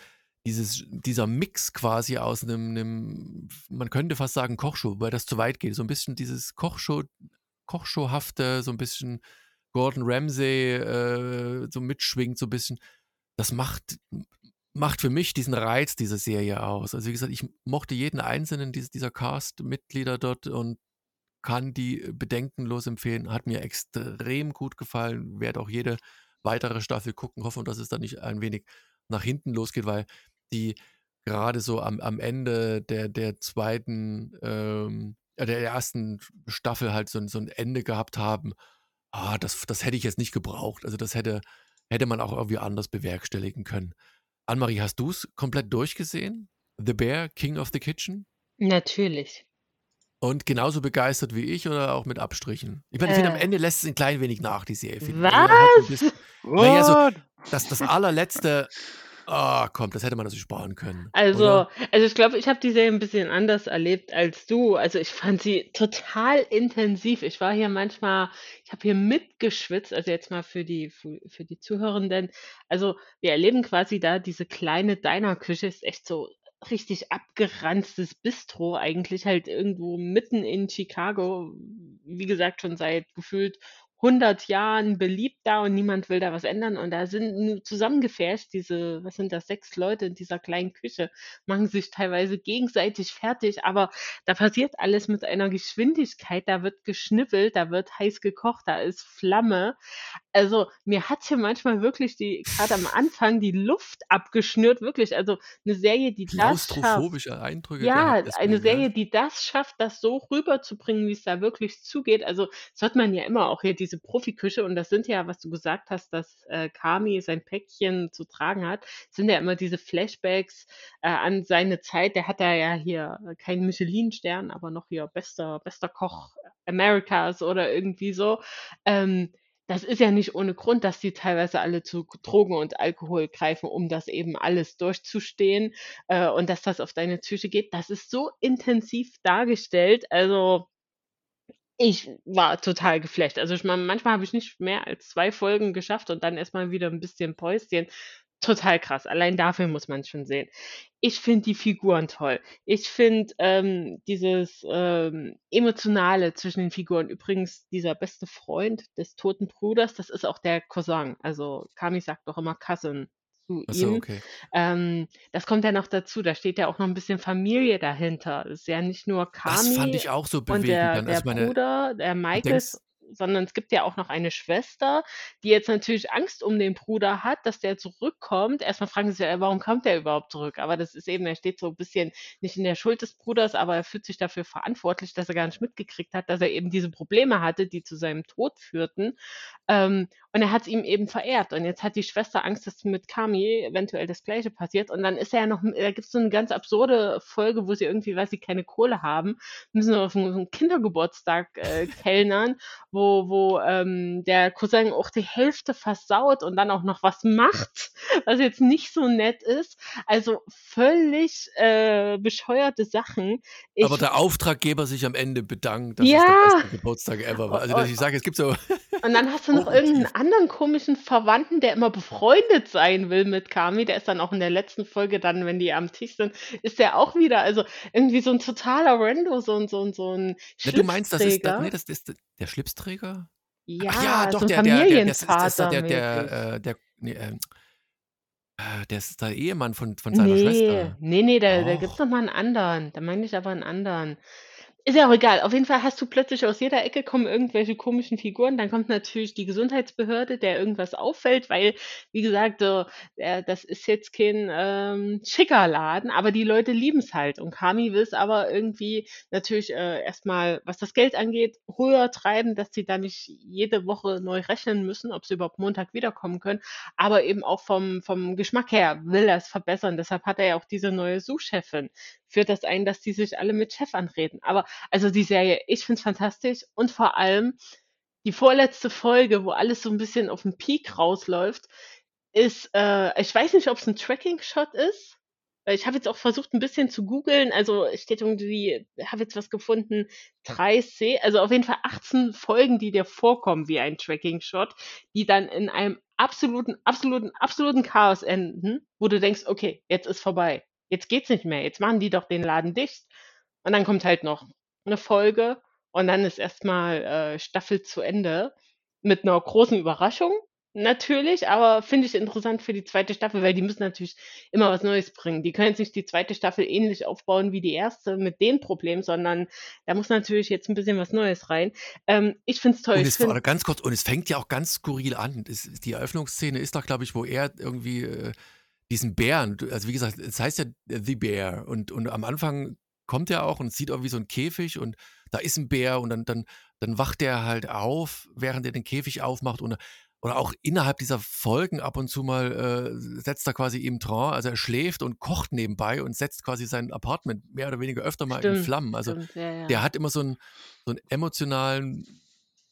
dieses, dieser Mix quasi aus einem, einem, man könnte fast sagen Kochshow, weil das zu weit geht. So ein bisschen dieses Kochshow, Kochshowhafte, so ein bisschen Gordon Ramsay äh, so mitschwingt, so ein bisschen. Das macht, macht für mich diesen Reiz dieser Serie aus. Also wie gesagt, ich mochte jeden einzelnen dieser, Cast-Mitglieder dort und kann die bedenkenlos empfehlen. Hat mir extrem gut gefallen. Werde auch jede weitere Staffel gucken. Hoffe, dass es dann nicht ein wenig nach hinten losgeht, weil die gerade so am, am Ende der, der zweiten, ähm, äh, der ersten Staffel halt so, so ein Ende gehabt haben. Ah, das, das hätte ich jetzt nicht gebraucht. Also das hätte, hätte man auch irgendwie anders bewerkstelligen können. Annemarie, hast du es komplett durchgesehen? The Bear, King of the Kitchen? Natürlich. Und genauso begeistert wie ich oder auch mit Abstrichen? Ich meine, ich finde, am Äh. Ende lässt es ein klein wenig nach, die Serie. Was? Also, Naja, so- What? Das, das allerletzte, ah, komm, das hätte man sich sparen können. Also, oder? also ich glaube, ich habe die Serie ein bisschen anders erlebt als du. Also ich fand sie total intensiv. Ich war hier manchmal, ich habe hier mitgeschwitzt, also jetzt mal für die, für, für die Zuhörenden. Also wir erleben quasi da diese kleine Diner-Küche, ist echt so richtig abgeranztes Bistro, eigentlich halt irgendwo mitten in Chicago. Wie gesagt, schon seit gefühlt 100 Jahren beliebt da und niemand will da was ändern. Und da sind zusammengefärscht diese, was sind das, sechs Leute in dieser kleinen Küche, machen sich teilweise gegenseitig fertig, aber da passiert alles mit einer Geschwindigkeit, da wird geschnippelt, da wird heiß gekocht, da ist Flamme. Also mir hat hier manchmal wirklich die, gerade am Anfang, die Luft abgeschnürt, wirklich. Also eine Serie, die das schafft. Eindrücke Ja, gehabt eine Serie, die das schafft, das so rüberzubringen, wie es da wirklich zugeht. Also, das hört man ja immer auch hier, diese Profiküche. Und das sind ja, was du gesagt hast, dass äh, Kami sein Päckchen zu tragen hat, sind ja immer diese Flashbacks äh, an seine Zeit. Der hat da ja hier keinen Michelin-Stern, aber noch hier bester, bester Koch Amerikas oder irgendwie so. Ähm, das ist ja nicht ohne Grund, dass die teilweise alle zu Drogen und Alkohol greifen, um das eben alles durchzustehen äh, und dass das auf deine Psyche geht. Das ist so intensiv dargestellt. Also ich war total geflasht. Also ich meine, manchmal habe ich nicht mehr als zwei Folgen geschafft und dann erstmal wieder ein bisschen Päuschen. Total krass. Allein dafür muss man schon sehen. Ich finde die Figuren toll. Ich finde ähm, dieses ähm, Emotionale zwischen den Figuren. Übrigens, dieser beste Freund des toten Bruders, das ist auch der Cousin. Also Kami sagt doch immer Cousin zu Achso, ihm. okay. Ähm, das kommt ja noch dazu. Da steht ja auch noch ein bisschen Familie dahinter. Das ist ja nicht nur Das fand Kami ich auch so und bewegend der, dann. der Also meine, Bruder, der Michael, denkst, sondern es gibt ja auch noch eine Schwester, die jetzt natürlich Angst um den Bruder hat, dass der zurückkommt. Erstmal fragen sie sich, ja, warum kommt der überhaupt zurück? Aber das ist eben, er steht so ein bisschen nicht in der Schuld des Bruders, aber er fühlt sich dafür verantwortlich, dass er gar nicht mitgekriegt hat, dass er eben diese Probleme hatte, die zu seinem Tod führten. Ähm, und er hat es ihm eben verehrt. Und jetzt hat die Schwester Angst, dass mit Kami eventuell das Gleiche passiert. Und dann ist er ja noch, da gibt es so eine ganz absurde Folge, wo sie irgendwie, weil sie keine Kohle haben, müssen auf einen Kindergeburtstag äh, kellnern, wo, wo ähm, der Cousin auch die Hälfte versaut und dann auch noch was macht, was jetzt nicht so nett ist. Also völlig äh, bescheuerte Sachen. Ich, aber der Auftraggeber sich am Ende bedankt, dass es Ja. der beste Geburtstag ever war. Also, dass ich sage, es gibt so, Und dann hast du noch Oh, irgendeinen anderen komischen Verwandten, der immer befreundet sein will mit Kami. Der ist dann auch in der letzten Folge dann, wenn die am Tisch sind, ist der auch wieder, also irgendwie so ein totaler Rando, so ein, so ein, so ein ne, du meinst, das ist, Schlipsträger. nee, das ist der Schlipsträger? Ja, Ach ja, doch, so der, der, der, das ist, das ist Familienvater der, der, äh, der, nee, ähm, äh, der ist der Ehemann von, von seiner Nee, Schwester. nee, nee, da, da gibt's Doch. noch mal einen anderen. Da meine ich aber einen anderen. Ist ja auch egal. Auf jeden Fall hast du plötzlich aus jeder Ecke kommen irgendwelche komischen Figuren. Dann kommt natürlich die Gesundheitsbehörde, der irgendwas auffällt, weil, wie gesagt, äh, das ist jetzt kein ähm, schicker Laden, aber die Leute lieben es halt. Und Kami will es aber irgendwie natürlich äh, erstmal, was das Geld angeht, höher treiben, dass sie da nicht jede Woche neu rechnen müssen, ob sie überhaupt Montag wiederkommen können. Aber eben auch vom, vom Geschmack her will er es verbessern. Deshalb hat er ja auch diese neue Sous-Chefin. Führt das ein, dass die sich alle mit Chef anreden. Aber also die Serie, ich finde es fantastisch und vor allem die vorletzte Folge, wo alles so ein bisschen auf den Peak rausläuft, ist, äh, ich weiß nicht, ob es ein Tracking-Shot ist ich habe jetzt auch versucht, ein bisschen zu googeln. Also steht irgendwie, habe jetzt was gefunden, 3C, also auf jeden Fall 18 Folgen, die dir vorkommen wie ein Tracking-Shot, die dann in einem absoluten, absoluten, absoluten Chaos enden, wo du denkst, okay, jetzt ist vorbei. Jetzt geht's nicht mehr. Jetzt machen die doch den Laden dicht. Und dann kommt halt noch eine Folge und dann ist erstmal äh, Staffel zu Ende mit einer großen Überraschung natürlich, aber finde ich interessant für die zweite Staffel, weil die müssen natürlich immer was Neues bringen. Die können jetzt nicht die zweite Staffel ähnlich aufbauen wie die erste mit dem Problem, sondern da muss natürlich jetzt ein bisschen was Neues rein. Ähm, ich finde es toll. Und es, find, ganz kurz, und es fängt ja auch ganz skurril an. Es, die Eröffnungsszene ist doch, glaube ich, wo er irgendwie äh, diesen Bären, also wie gesagt, es heißt ja The Bear und, und am Anfang kommt er auch und sieht irgendwie so einen Käfig und da ist ein Bär und dann, dann, dann wacht er halt auf, während er den Käfig aufmacht und oder auch innerhalb dieser Folgen ab und zu mal äh, setzt er quasi im Traum, also er schläft und kocht nebenbei und setzt quasi sein Apartment mehr oder weniger öfter mal in stimmt, Flammen. Also stimmt, ja, ja. der hat immer so einen, so einen emotionalen,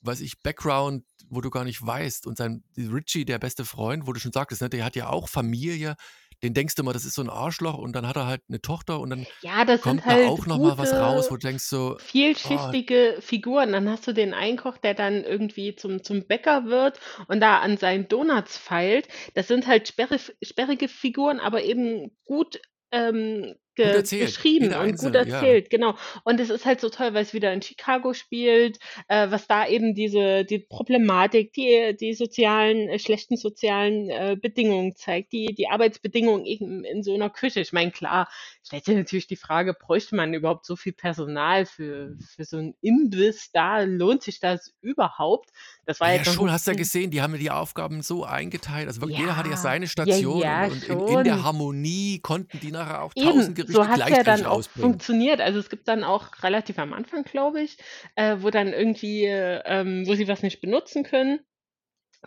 weiß ich, Background, wo du gar nicht weißt. Und sein Richie, der beste Freund, wo du schon sagtest, ne, der hat ja auch Familie. Den denkst du immer, das ist so ein Arschloch und dann hat er halt eine Tochter und dann Ja, das kommt sind da halt auch noch mal was raus, wo du denkst so, oh, vielschichtige Figuren. Dann hast du den Einkoch, der dann irgendwie zum, zum Bäcker wird und da an seinen Donuts feilt. Das sind halt sperrig, sperrige Figuren, aber eben gut ähm, gut ge erzählt. geschrieben und gut einzelne, ja. erzählt, genau. Und es ist halt so toll, weil es wieder in Chicago spielt, äh, was da eben diese die Problematik, die die sozialen äh, schlechten sozialen äh, Bedingungen zeigt, die die Arbeitsbedingungen eben in so einer Küche. Ich meine, klar, stellt sich natürlich die Frage, bräuchte man überhaupt so viel Personal für für so einen Imbiss da? Lohnt sich das überhaupt? Das war Ja, noch schon, hast du ja gesehen, die haben ja die Aufgaben so eingeteilt. Also wirklich, jeder hatte ja ja, seine ja, Station ja, und, und in, in der. Harmonie konnten die nachher auch tausend Gerichte so hat's ja dann auch funktioniert. Also es gibt dann auch relativ am Anfang, glaube ich, äh, wo dann irgendwie, äh, ähm, wo sie was nicht benutzen können,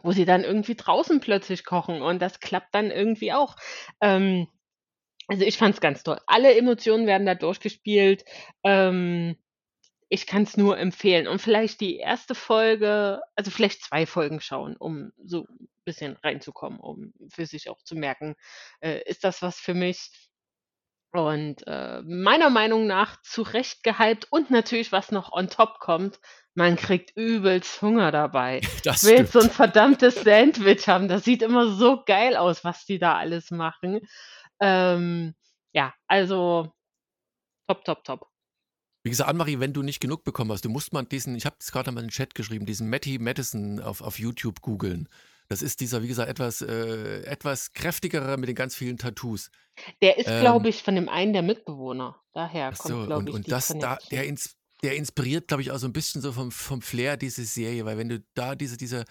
wo sie dann irgendwie draußen plötzlich kochen und das klappt dann irgendwie auch. Ähm, also ich fand's ganz toll. Alle Emotionen werden da durchgespielt. Ähm, ich kann es nur empfehlen. Und vielleicht die erste Folge, also vielleicht zwei Folgen schauen, um so ein bisschen reinzukommen, um für sich auch zu merken, äh, ist das was für mich? Und äh, meiner Meinung nach zu Recht gehypt und natürlich, was noch on top kommt, man kriegt übelst Hunger dabei. Ich Das will jetzt so ein verdammtes Sandwich haben. Das sieht immer so geil aus, was die da alles machen. Ähm, ja, also top, top, top. Wie gesagt, Annemarie, wenn du nicht genug bekommen hast, du musst mal diesen, ich habe es gerade mal in den Chat geschrieben, diesen Matty Madison auf, auf YouTube googeln. Das ist dieser, wie gesagt, etwas, äh, etwas kräftigere mit den ganz vielen Tattoos. Der ist, Ähm, glaube ich, von dem einen der Mitbewohner. Daher kommt, so, glaube ich, und die das da, Connection. der, ins, der inspiriert, glaube ich, auch so ein bisschen so vom, vom Flair diese Serie, weil wenn du da diese, diese,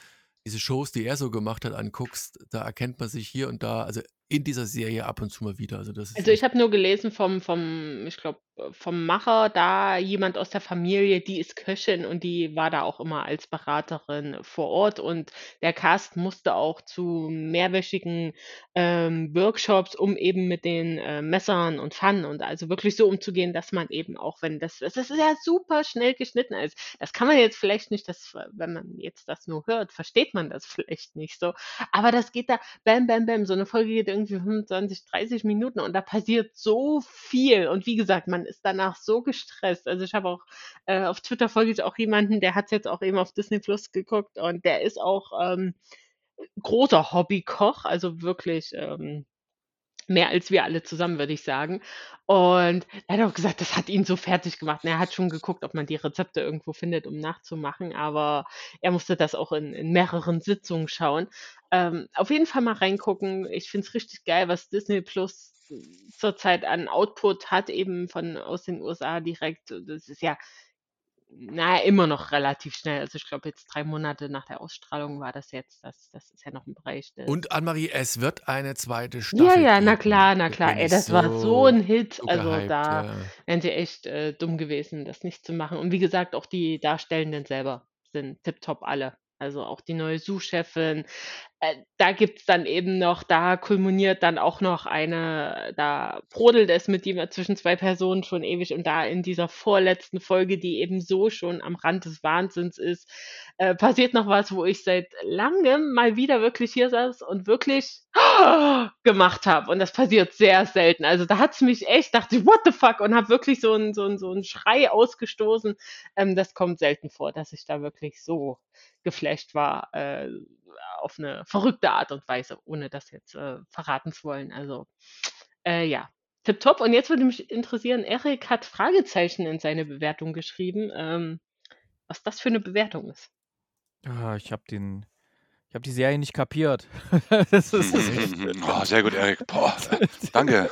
diese Shows, die er so gemacht hat, anguckst, da erkennt man sich hier und da, also in dieser Serie ab und zu mal wieder. Also das Also ich habe nur gelesen vom, vom, ich glaube, vom Macher, da jemand aus der Familie, die ist Köchin und die war da auch immer als Beraterin vor Ort und der Cast musste auch zu mehrwöchigen ähm, Workshops, um eben mit den äh, Messern und Pfannen und also wirklich so umzugehen, dass man eben auch, wenn das, das ist ja super schnell geschnitten ist. Das kann man jetzt vielleicht nicht, das, wenn man jetzt das nur hört, versteht man das vielleicht nicht so. Aber das geht da, bam, bam, bam, so eine Folge geht irgendwie 25, 30 Minuten und da passiert so viel. Und wie gesagt, man ist danach so gestresst. Also ich habe auch äh, auf Twitter folge ich auch jemanden, der hat jetzt auch eben auf Disney Plus geguckt und der ist auch ähm, großer Hobbykoch, also wirklich ähm, mehr als wir alle zusammen, würde ich sagen. Und er hat auch gesagt, das hat ihn so fertig gemacht. Und er hat schon geguckt, ob man die Rezepte irgendwo findet, um nachzumachen, aber er musste das auch in, in mehreren Sitzungen schauen. Ähm, auf jeden Fall mal reingucken. Ich finde es richtig geil, was Disney Plus zurzeit an Output hat, eben von aus den USA direkt. Das ist ja naja, immer noch relativ schnell. Also ich glaube, jetzt drei Monate nach der Ausstrahlung war das jetzt. Das, das ist ja noch im Bereich des. und Annemarie, es wird eine zweite Ja, Staffel ja, na geben. klar, na klar. Ey, das war so so, ein Hit. so Also gehypt, da ja. wären sie echt äh, dumm gewesen, das nicht zu machen. Und wie gesagt, auch die Darstellenden selber sind tipptopp alle. Also auch die neue Sous-Chefin. äh, da gibt's dann eben noch, da kulminiert dann auch noch eine, da brodelt es mit ihm zwischen zwei Personen schon ewig und da in dieser vorletzten Folge, die eben so schon am Rand des Wahnsinns ist, äh, passiert noch was, wo ich seit langem mal wieder wirklich hier saß und wirklich gemacht habe. Und das passiert sehr selten. Also da hat's mich echt, dachte ich, what the fuck? Und habe wirklich so einen so so einen Schrei ausgestoßen. Ähm, das kommt selten vor, dass ich da wirklich so geflasht war. Äh, auf eine verrückte Art und Weise, ohne das jetzt äh, verraten zu wollen. Also äh, ja, tipptopp. Und jetzt würde mich interessieren, Erik hat Fragezeichen in seine Bewertung geschrieben, ähm, was das für eine Bewertung ist. Ja, ich habe den, ich habe die Serie nicht kapiert. das ist, oh, sehr gut, Erik. Boah, danke.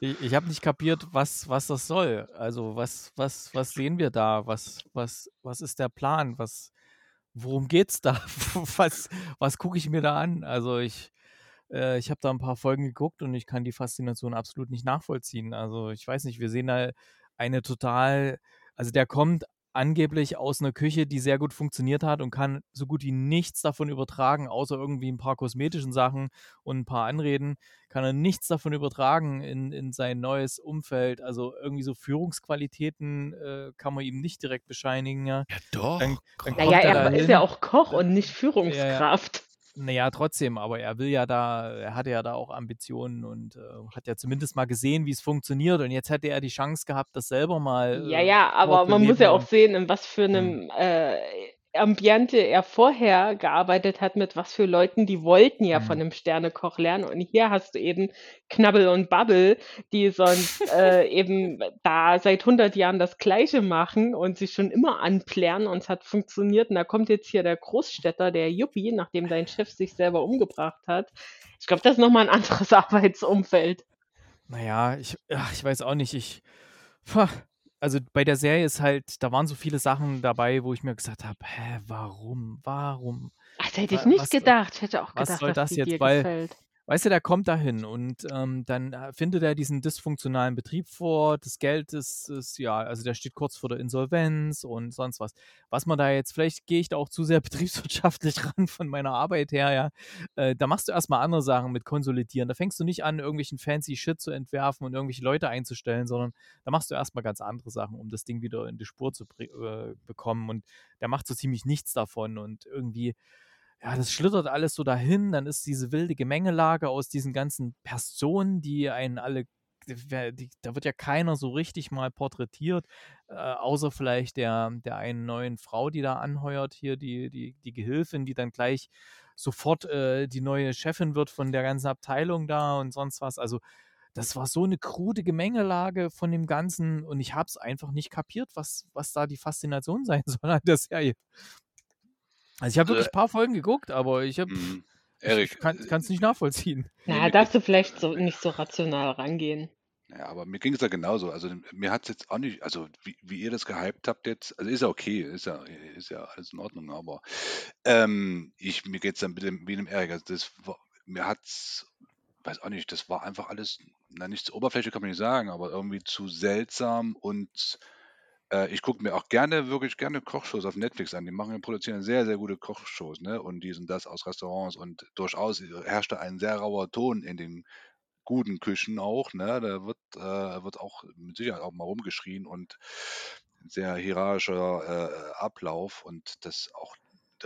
ich, ich habe nicht kapiert, was, was das soll. Also was, was, was sehen wir da? Was, was, was ist der Plan? Was, worum geht's da? was was gucke ich mir da an? Also ich, äh, ich habe da ein paar Folgen geguckt und ich kann die Faszination absolut nicht nachvollziehen. Also ich weiß nicht, wir sehen da eine total, also der kommt angeblich aus einer Küche, die sehr gut funktioniert hat und kann so gut wie nichts davon übertragen, außer irgendwie ein paar kosmetischen Sachen und ein paar Anreden, kann er nichts davon übertragen in, in sein neues Umfeld. Also irgendwie so Führungsqualitäten äh, kann man ihm nicht direkt bescheinigen. Ja, ja doch. Dann, dann naja, er, er ist ja auch Koch und nicht Führungskraft. Ja, naja, trotzdem, aber er will ja da, er hatte ja da auch Ambitionen und äh, hat ja zumindest mal gesehen, wie es funktioniert. Und jetzt hätte er die Chance gehabt, das selber mal. Ja, äh, ja, aber man muss ja auch sehen, in was für einem äh, Ambiente er vorher gearbeitet hat, mit was für Leuten, die wollten ja mhm. von einem Sternekoch lernen. Und hier hast du eben Knabbel und Bubble, die sonst äh, eben da seit 100 Jahren das Gleiche machen und sich schon immer anplären und es hat funktioniert. Und da kommt jetzt hier der Großstädter, der Yuppie, nachdem dein Chef sich selber umgebracht hat. Ich glaube, das ist nochmal ein anderes Arbeitsumfeld. Naja, ich, ach, ich weiß auch nicht. Ich, also bei der Serie ist halt, da waren so viele Sachen dabei, wo ich mir gesagt habe, hä, warum, warum? Ach, das hätte ich nicht was, gedacht. Ich hätte auch was gedacht, soll das jetzt, dir weil, gefällt weißt du, der kommt dahin und ähm, dann äh, findet er diesen dysfunktionalen Betrieb vor. Das Geld ist, ist, ja, also der steht kurz vor der Insolvenz und sonst was. Was man da jetzt, vielleicht gehe ich da auch zu sehr betriebswirtschaftlich ran von meiner Arbeit her, ja. Äh, da machst du erstmal andere Sachen mit Konsolidieren. Da fängst du nicht an, irgendwelchen fancy Shit zu entwerfen und irgendwelche Leute einzustellen, sondern da machst du erstmal ganz andere Sachen, um das Ding wieder in die Spur zu äh, bekommen. Und der macht so ziemlich nichts davon und irgendwie ja, das schlittert alles so dahin. Dann ist diese wilde Gemengelage aus diesen ganzen Personen, die einen alle, die, da wird ja keiner so richtig mal porträtiert, äh, außer vielleicht der, der einen neuen Frau, die da anheuert, hier die, die, die Gehilfin, die dann gleich sofort äh, die neue Chefin wird von der ganzen Abteilung da und sonst was. Also das war so eine krude Gemengelage von dem Ganzen und ich habe es einfach nicht kapiert, was, was da die Faszination sein soll an der Serie. Also ich habe wirklich ein paar Folgen geguckt, aber ich habe Mhm. Erik, kann es nicht nachvollziehen. Na, darfst du vielleicht so nicht so rational rangehen. ja, aber mir ging es ja genauso. Also mir hat es jetzt auch nicht, also wie, wie ihr das gehypt habt jetzt, also ist ja okay, ist ja, ist ja alles in Ordnung, aber ähm, ich, mir geht es dann mit dem, wie dem Erik. Also das war, mir hat's, weiß auch nicht, das war einfach alles, na nicht zur Oberfläche kann man nicht sagen, aber irgendwie zu seltsam und äh, ich gucke mir auch gerne, wirklich gerne Kochshows auf Netflix an. Die machen produzieren sehr, sehr gute Kochshows, ne? Und die sind das aus Restaurants und durchaus herrscht da ein sehr rauer Ton in den guten Küchen auch, ne? Da wird, äh, wird auch mit Sicherheit auch mal rumgeschrien und sehr hierarchischer äh, Ablauf und das auch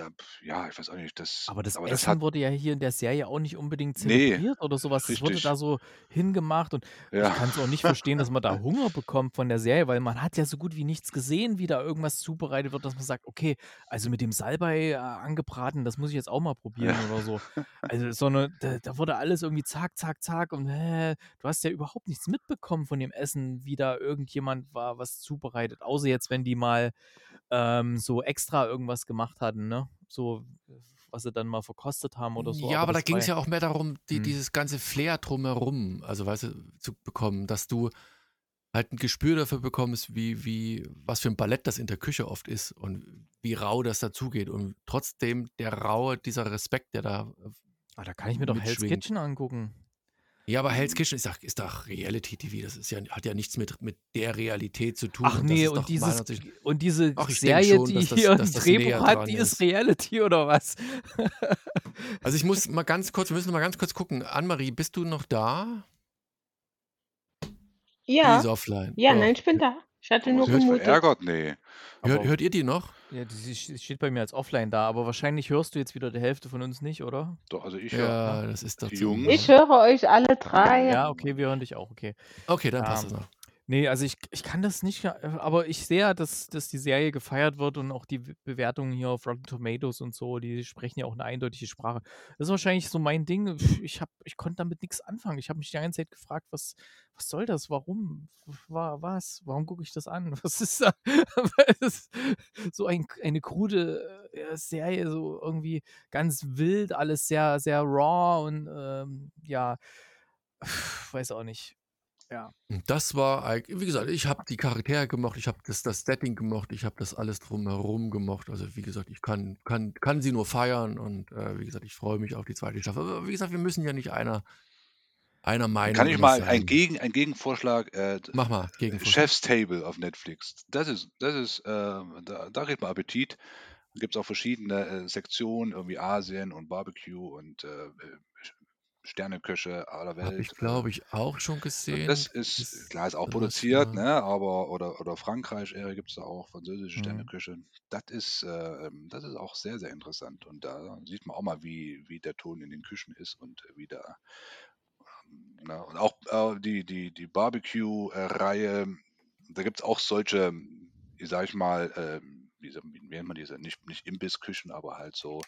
da, ja, ich weiß auch nicht, das, Aber das aber das Essen hat, wurde ja hier in der Serie auch nicht unbedingt nee, zelebriert oder sowas. Das wurde da so hingemacht und ich ja, kann es auch nicht verstehen, dass man da Hunger bekommt von der Serie, weil man hat ja so gut wie nichts gesehen, wie da irgendwas zubereitet wird, dass man sagt, okay, also mit dem Salbei äh, angebraten, das muss ich jetzt auch mal probieren ja, oder so. Also so eine, da, da wurde alles irgendwie zack, zack, zack und äh, du hast ja überhaupt nichts mitbekommen von dem Essen, wie da irgendjemand war, was zubereitet, außer jetzt, wenn die mal ähm, so extra irgendwas gemacht hatten, ne? So, was sie dann mal verkostet haben oder so. Ja, aber, aber da ging es ja, auch mehr darum, die, hm. dieses ganze Flair drumherum, also weißt du, zu bekommen, dass du halt ein Gespür dafür bekommst, wie, wie, was für ein Ballett das in der Küche oft ist und wie rau das dazugeht. Und trotzdem der raue, dieser Respekt, der da ah, da kann ich mir doch Hell's. Kitchen angucken. Ja, aber Hell's Kitchen ist doch, ist doch Reality-TV. Das ist ja, hat ja nichts mit, mit der Realität zu tun. Ach das nee, ist und, doch dieses, und diese Ach, Serie, schon, die dass das- hier ein Drehbuch hat, die ist. Reality oder was? Also ich muss mal ganz kurz, wir müssen mal ganz kurz gucken. Annemarie, bist du noch da? Die Ja, ist offline. ja, Oh. nein, ich bin da. Ich hatte nur gemutet. verärgert? Nee. Hört, hört ihr die noch? Ja, die sie steht bei mir als offline da, aber wahrscheinlich hörst du jetzt wieder die Hälfte von uns nicht, oder? Doch, also ich Ja, ja. das ist. Jungs. Ich höre euch alle drei. Ja, okay, wir hören dich auch, okay. Okay, dann passt Ähm, es noch. Nee, also ich, ich kann das nicht, äh, aber ich sehe ja, dass, dass die Serie gefeiert wird und auch die Be- Bewertungen hier auf Rotten Tomatoes und so, die sprechen ja auch eine eindeutige Sprache. Das ist wahrscheinlich so mein Ding. Ich, hab, ich konnte damit nichts anfangen. Ich habe mich die ganze Zeit gefragt, was, was soll das? Warum? War, was? Warum gucke ich das an? Was ist da? ist so ein, eine krude äh, Serie, so irgendwie ganz wild, alles sehr, sehr raw und ähm, ja, weiß auch nicht. Ja. Und Das war, wie gesagt, ich habe die Charaktere gemocht, ich habe das, das Setting gemocht, ich habe das alles drumherum gemocht. Also wie gesagt, ich kann, kann, kann sie nur feiern und äh, wie gesagt, ich freue mich auf die zweite Staffel. Aber wie gesagt, wir müssen ja nicht einer, einer Meinung Kann ich mal einen, Gegen, einen Gegenvorschlag? Äh, Mach mal, gegen Chef's Table auf Netflix. Das ist, das ist, äh, da, da kriegt man Appetit. Da gibt es auch verschiedene äh, Sektionen, irgendwie Asien und Barbecue und äh, äh, Sterneköche aller Welt. Habe ich, glaube ich, auch schon Und gesehen. das ist, Ist klar, ist auch das, produziert, ne? Aber, oder, oder Frankreich gibt es da auch, französische Mhm. Sterneküche. Das ist, äh, ähm, das ist auch sehr, sehr interessant. Und da sieht man auch mal, wie, wie der Ton in den Küchen ist und äh, wie da. ähm, Na, und auch äh, die, die, die Barbecue-Reihe, da gibt es auch solche, wie sag ich mal, ähm, wie, wie nennt man diese, nicht, nicht Imbissküchen, aber halt so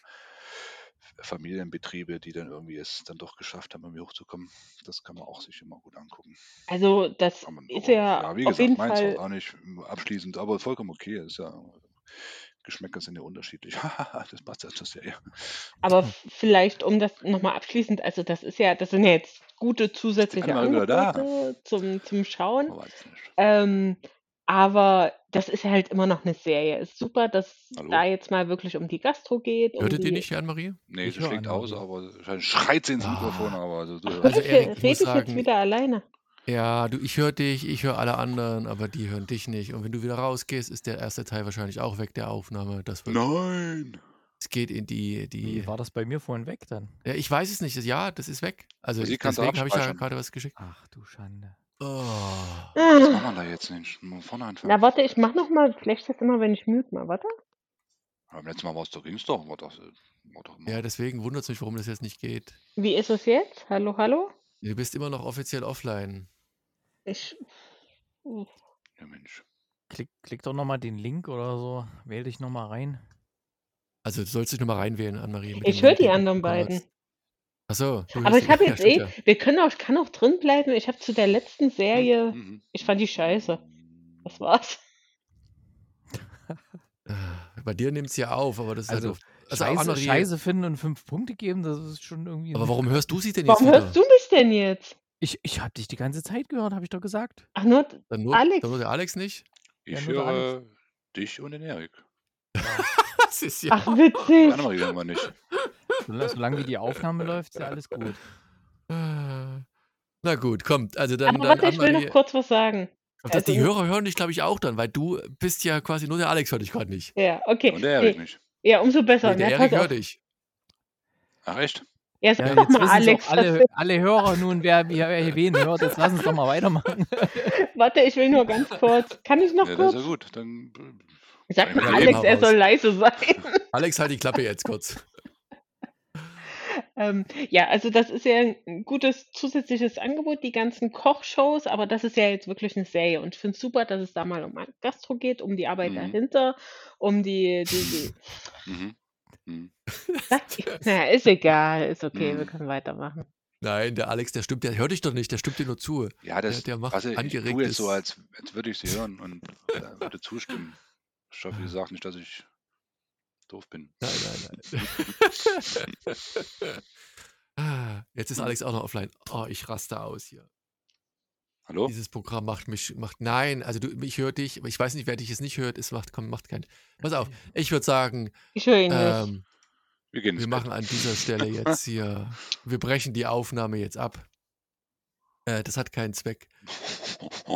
Familienbetriebe, die dann irgendwie es dann doch geschafft haben, irgendwie hochzukommen. Das kann man auch sich immer gut angucken. Also das ist ja, ja, wie auf gesagt, jeden meins Fall. auch nicht abschließend, aber vollkommen okay. Ist ja, Geschmäcker sind ja unterschiedlich. das passt ja zur Serie. Aber vielleicht, um das nochmal abschließend, also das ist ja, das sind ja jetzt gute zusätzliche wieder da. Angebote zum, zum Schauen. Man weiß es nicht. Ähm, aber das ist ja halt immer noch eine Serie. Ist super, dass Hallo? da jetzt mal wirklich um die Gastro geht. Um Hörtet ihr die, nicht, Anne-Marie? Nee, Ich sie schlägt aus, aber schreit sie ins Ah. Mikrofon, aber also, du, Also, Rede Erik, ich rede muss ich jetzt sagen- wieder alleine? Ja, du, ich höre dich, ich höre alle anderen, aber die hören dich nicht. Und wenn du wieder rausgehst, ist der erste Teil wahrscheinlich auch weg, der Aufnahme. Das wird, Nein! es geht in die, die. Wie war das bei mir vorhin weg dann? Ja, ich weiß es nicht. Ja, das ist weg. Also auch deswegen habe ich abspeichern. gerade was geschickt. Ach du Schande. Oh. Was machen wir da jetzt nicht? Mal vorne anfangen. Na, warte, ich mach noch mal, vielleicht das immer, wenn ich mute mal, warte. Beim letzten Mal war es doch, ging's doch. War doch, war doch. Ja, deswegen wundert es mich, warum das jetzt nicht geht. Wie ist es jetzt? Hallo, hallo? Du bist immer noch offiziell offline. Ich. ja, Mensch. Klick, klick doch nochmal den Link oder so. Wähl dich nochmal rein. Also du sollst dich nochmal reinwählen, Anne-Marie. Ich höre die anderen beiden. Hast. Ach so. du Aber ich habe ja, jetzt eh, ja. wir können auch, ich kann auch drin bleiben. Ich habe zu der letzten Serie, Mhm. ich fand die scheiße. Das war's. Bei dir nimmt es ja auf, aber das ist Also, halt. Also Scheiße, Anne-Marie, Scheiße finden und fünf Punkte geben, das ist schon irgendwie. aber warum hörst du sie denn jetzt Warum wieder? hörst du mich denn jetzt? Ich, ich habe dich die ganze Zeit gehört, habe ich doch gesagt. Ach, nur, Dann nur, Alex. Dann nur der Alex nicht? Ja, Ich der höre dich und den Erik. Das ist ja. ach, witzig. Annemarie hören wir nicht. Solange, wie die Aufnahme läuft, ist ja alles gut. Na gut, kommt. Also dann, Aber dann warte, ich will noch kurz was sagen. Das, die also- Hörer hören dich, glaube ich, auch dann, weil du bist ja quasi nur der Alex hört dich gerade nicht. Ja, okay. Und der Erik Nee, nicht. ja, umso besser. Nee, der Na, Erik hört dich. Ach, echt? Ja, sag Ja, doch jetzt mal, wissen Alex. alle, alle Hörer nun, wer, wer, wer wen hört. Jetzt lass uns doch mal weitermachen. warte, ich will nur ganz kurz. Kann ich noch Ja, kurz? ja gut. Dann. Sag Ja, mal, Alex, er soll leise sein. Alex, halt die Klappe jetzt kurz. Ähm, ja, also das ist ja ein gutes zusätzliches Angebot, die ganzen Kochshows, aber das ist ja jetzt wirklich eine Serie und ich finde es super, dass es da mal um Gastro geht, um die Arbeit Mhm. dahinter, um die, die, die Mhm. Mhm. naja, ist egal, ist okay, wir Mhm. können weitermachen. Nein, der Alex, der stimmt, der hört dich doch nicht, der stimmt dir nur zu. Ja, das, der macht was ich, ich tue jetzt so, als, als würde ich sie hören und äh, würde zustimmen. Ich hoffe, ihr sagt nicht, dass ich doof bin. Nein, nein, nein. Jetzt ist Alex auch noch offline. Oh, ich raste aus hier. Hallo? Dieses Programm macht mich, macht, nein, also du, ich höre dich, aber ich weiß nicht, wer dich jetzt nicht hört, es macht, komm, macht keinen. Pass auf, ich würde sagen, Ich höre ihn nicht. ähm, Wir gehen ins wir Bett. machen an dieser Stelle jetzt hier, wir brechen die Aufnahme jetzt ab. Äh, das hat keinen Zweck.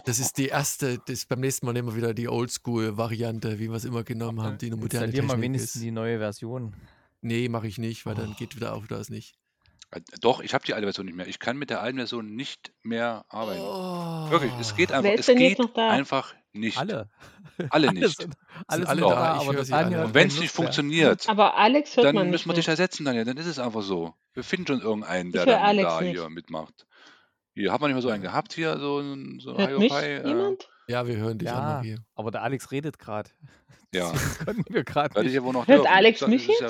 Das ist die erste, das beim nächsten Mal nehmen wir wieder die Oldschool-Variante, wie wir es immer genommen haben, die eine moderne Installier mal Technik wenigstens ist. die neue Version. Nee, mache ich nicht, weil dann Oh. geht wieder auf das nicht. Äh, Doch, ich habe die alte Version nicht mehr. Ich kann mit der alten Version nicht mehr arbeiten. Oh. Wirklich, es geht einfach. Es geht noch da? einfach nicht. Alle. Alle Alle nicht. sind, alle sind alle da, da, ich aber alle. hat Und wenn es nicht funktioniert, Aber Alex hört dann man müssen wir dich ersetzen, Daniel. Dann ist es einfach so. Wir finden schon irgendeinen, der dann Alex da nicht. hier mitmacht. Hier, hat man nicht mal so einen gehabt hier, so ein, so Hört mich? Äh, niemand? Ja, wir hören dich, Ja, Anne-Marie. aber der Alex redet gerade. ja, Deswegen konnten wir gerade nicht. ja wohl noch Hört dürfen. Alex Das mich ist ja,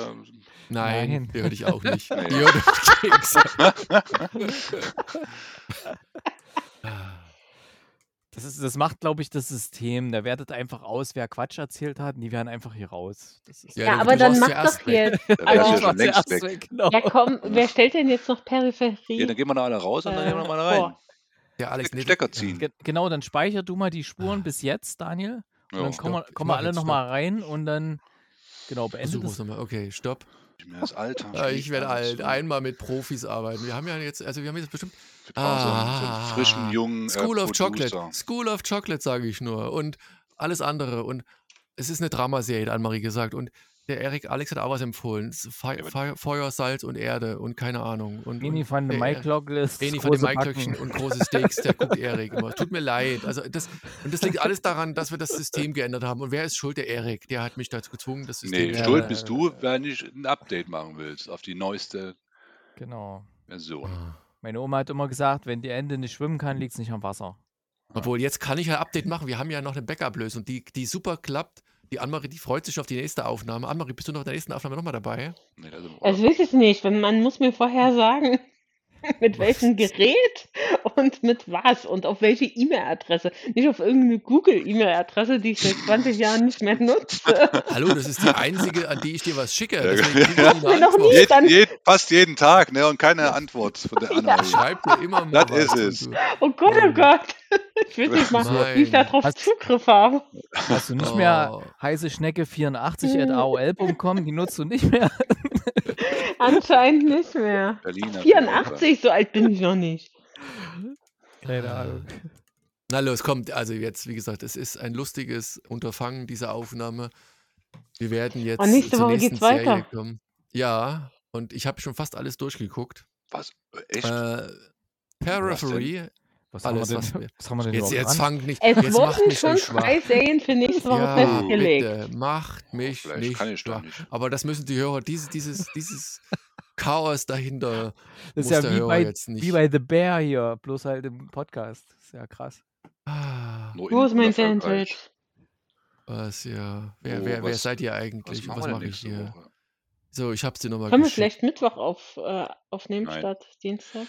Nein, Nein. wir hören dich auch nicht. Nee. Wir hören dich gegenseitig. Das, ist, das macht, glaube ich, das System. Da wertet einfach aus, wer Quatsch erzählt hat, und die werden einfach hier raus. Das ist Ja, Ja, aber dann mach doch jetzt. ich ja weg. Genau. Ja, komm, wer stellt denn jetzt noch Peripherie? Ja, dann gehen wir da alle raus und dann Äh, gehen wir mal rein. Der Alex, nee, Stecker ja. ziehen. Ge genau, dann speicher du mal die Spuren bis jetzt, Daniel. Und Ja, dann kommen wir. Ich kommen wir alle nochmal rein und dann, genau, beende Versuchen wir es das. nochmal. Okay, stopp. das Alter. Ja, ich werde alt. Einmal mit Profis arbeiten. Wir haben ja jetzt, also wir haben jetzt bestimmt Wir brauchen so Ah, frischen, jungen School äh, of Chocolate. School of Chocolate, sage ich nur. Und alles andere. Und es ist eine Dramaserie, hat Anne-Marie gesagt. Und der Erik Alex hat auch was empfohlen. Fe Fe Feuer, Salz und Erde und keine Ahnung. Und, Eni Eni von den große Maiklöckchen Backen. und große Steaks, der guckt Erik immer. Tut mir leid. Also das, und das liegt alles daran, dass wir das System geändert haben. Und wer ist schuld? Der Erik. Der hat mich dazu gezwungen, das System Nee, Ja, schuld äh, bist du, wenn ich ein Update machen willst auf die neueste Genau. Version. Ah. Meine Oma hat immer gesagt, wenn die Ente nicht schwimmen kann, liegt es nicht am Wasser. Obwohl, jetzt kann ich ein Update machen. Wir haben ja noch eine Backup-Lösung, die, die super klappt. Die Annemarie, die freut sich auf die nächste Aufnahme. Annemarie, bist du noch in der nächsten Aufnahme nochmal dabei? Nee, also, Das weiß ich nicht. wenn- Man muss mir vorher sagen, mit welchem Gerät und mit was und auf welche E-Mail-Adresse. Nicht auf irgendeine Google-E-Mail-Adresse, die ich seit 20 Jahren nicht mehr nutze. Hallo, das ist die einzige, an die ich dir was schicke. Ja, ja. Jed, dann- jed, fast jeden Tag, ne? Und keine Antwort von der Ja. Annemarie. Schreib mir immer mal Das was. ist es. Oh Gott, oh Gott. Ich weiß nicht mal, wie ich darauf Zugriff habe. Hast du nicht mehr Oh. heiße Schnecke 84 at aol.com, die nutzt du nicht mehr? Anscheinend nicht mehr. Berliner 84, so alt bin ich noch nicht. Keine Ahnung. Na los, kommt. Also jetzt, wie gesagt, es ist ein lustiges Unterfangen, diese Aufnahme. Wir werden jetzt Und nächste zur Woche nächsten geht's weiter. Serie kommen. Ja, und ich habe schon fast alles durchgeguckt. Was? Echt? Äh, Periphery, Was haben wir alles, denn, was wir... was haben wir denn Jetzt, jetzt dran? fang nicht, Es jetzt wurden mich schon drei Serien für nächste Woche Ja, festgelegt. bitte, macht mich Vielleicht nicht kann ich doch nicht. Aber das müssen die Hörer, dieses, dieses, dieses Chaos dahinter Das ist muss ja der wie Hörer bei, jetzt nicht. wie bei The Bear hier, bloß halt im Podcast. Das ist ja krass. ah, Wo ist mein. Sandwich? was, ja. Wer, Wo, wer, wer was- seid ihr Was eigentlich? machen Was, wir denn mache ich hier? Woche? So, ich hab's dir nochmal Können wir geschickt. vielleicht Mittwoch auf, äh, aufnehmen Nein. statt Dienstag?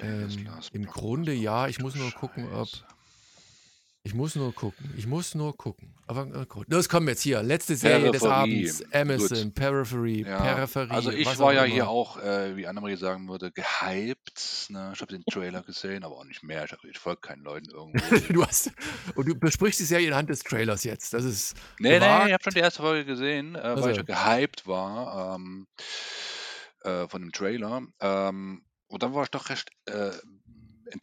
Ähm, Im. Grunde ja, ich muss nur gucken, ob. Ich muss nur gucken. Ich muss nur gucken. Aber äh, gut. Los, komm jetzt hier. Letzte Serie des Peripherie. Abends. Amazon, Gut. Periphery, Ja, Peripherie. also ich war ja immer. hier auch, äh, wie Annemarie sagen würde, gehypt. Ne? Ich habe den Trailer gesehen, aber auch nicht mehr. Ich, ich folge keinen Leuten irgendwo. Du hast. Und du besprichst die Serie anhand des Trailers jetzt. Das ist. nee, nee, gewagt. ich habe schon die erste Folge gesehen, äh, weil ich Also. ja gehypt war ähm, äh, von dem Trailer. Ähm, und dann war ich doch recht äh,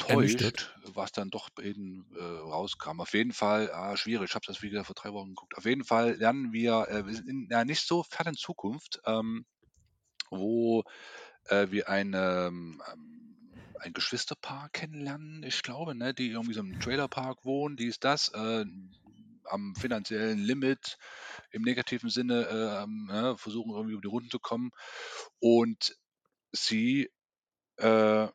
Ernüchtert. enttäuscht, was dann doch eben äh, rauskam. Auf jeden Fall, ah, schwierig, ich habe das wie gesagt vor drei Wochen geguckt. Auf jeden Fall lernen wir, äh, wir sind in einer nicht so fernen Zukunft, ähm, wo äh, wir eine, ähm, ein Geschwisterpaar kennenlernen, ich glaube, ne, die irgendwie so im Trailerpark wohnen, die ist das, äh, am finanziellen Limit im negativen Sinne äh, ähm, ne, versuchen irgendwie über die Runden zu kommen. Und sie äh,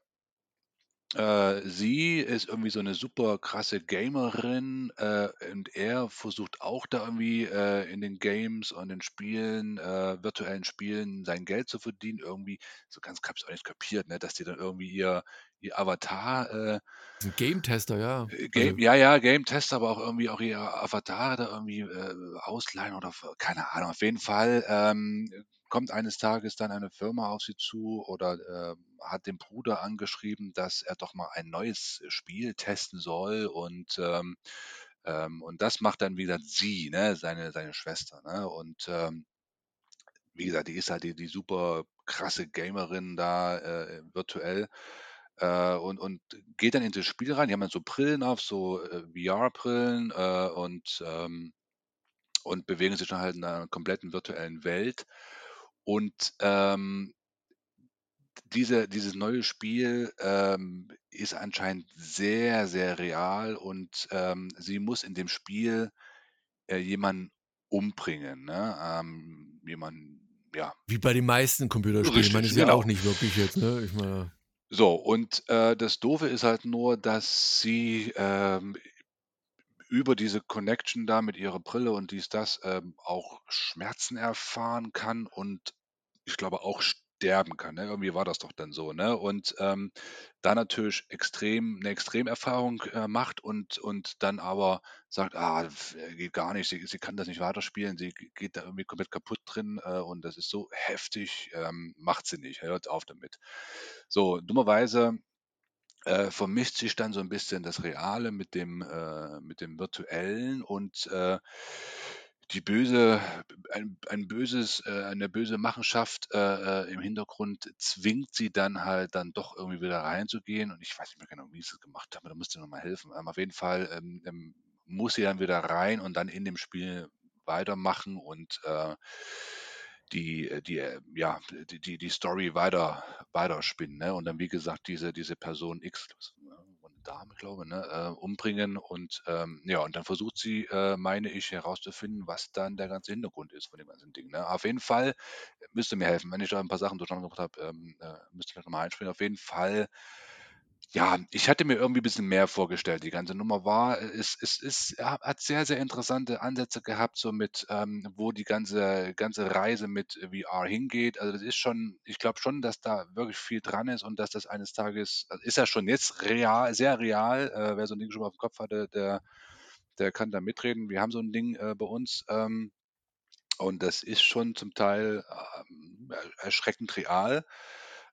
äh, sie ist irgendwie so eine super krasse Gamerin äh, und er versucht auch da irgendwie äh, in den Games und den Spielen, äh, virtuellen Spielen, sein Geld zu verdienen. Irgendwie, so ganz habe ich auch nicht kapiert, ne, dass die dann irgendwie ihr, ihr Avatar äh, Das ist ein Game-Tester, ja. äh, Game, ja, ja, Game Test, aber auch irgendwie auch ihr Avatar da irgendwie äh, ausleihen oder keine Ahnung. Auf jeden Fall ähm, kommt eines Tages dann eine Firma auf sie zu oder ähm, hat den Bruder angeschrieben, dass er doch mal ein neues Spiel testen soll und ähm, ähm, und das macht dann wieder sie, ne, seine seine Schwester, ne? Und ähm, wie gesagt, die ist halt die, die super krasse Gamerin da äh, virtuell. äh, und, und geht dann in das Spiel rein. Die haben dann so Brillen auf, so äh, VR-Brillen äh, und, ähm, und bewegen sich dann halt in einer kompletten virtuellen Welt. Und ähm, diese, dieses neue Spiel ähm, ist anscheinend sehr, sehr real und ähm, sie muss in dem Spiel äh, jemanden umbringen. Ne? Ähm, jemanden, ja. Wie bei den meisten Computerspielen. ich meine, Richtig, ist ja genau. auch nicht wirklich jetzt, ne? Ich meine, So, und äh, das Doofe ist halt nur, dass sie ähm, über diese Connection da mit ihrer Brille und dies, das ähm, auch Schmerzen erfahren kann und ich glaube auch sterben kann. Ne? Irgendwie war das doch dann so. Ne? Und ähm, da natürlich extrem eine Extremerfahrung äh, macht und, und dann aber sagt, ah, äh, geht gar nicht, sie, sie kann das nicht weiterspielen, sie geht da irgendwie komplett kaputt drin äh, und das ist so heftig, ähm, macht sie nicht, hört auf damit. So, dummerweise äh, vermischt sich dann so ein bisschen das Reale mit dem, äh, mit dem Virtuellen und äh, die böse, ein, ein böses, äh, eine böse Machenschaft äh, äh, im Hintergrund zwingt sie dann halt dann doch irgendwie wieder reinzugehen und ich weiß nicht mehr genau, wie sie es gemacht haben, da müsst ihr nochmal helfen. Ähm, auf jeden Fall ähm, ähm, muss sie dann wieder rein und dann in dem Spiel weitermachen und die, äh, die, äh, ja, die, die, Story weiter, weiterspinnen. Ne? Und dann, wie gesagt, diese, diese Person X, war eine Dame, glaube ich, ne? äh, umbringen. Und ähm, ja, und dann versucht sie, äh, meine ich, herauszufinden, was dann der ganze Hintergrund ist von dem ganzen Ding. Ne? Auf jeden Fall müsst ihr mir helfen. Wenn ich da ein paar Sachen durcheinander gebracht habe, ähm, äh, müsst ihr vielleicht nochmal einspringen. Auf jeden Fall ja, ich hatte mir irgendwie ein bisschen mehr vorgestellt. Die ganze Nummer war es es ist ja, hat sehr, sehr interessante Ansätze gehabt, so mit, ähm, wo die ganze ganze Reise mit VR hingeht. Also, das ist schon ich glaube schon, dass da wirklich viel dran ist und dass das eines Tages also, ist ja schon jetzt real sehr real. Äh, wer so ein Ding schon mal aufm Kopf hatte, der der kann da mitreden. Wir haben so ein Ding, äh, bei uns, ähm, und das ist schon zum Teil, ähm, er erschreckend real.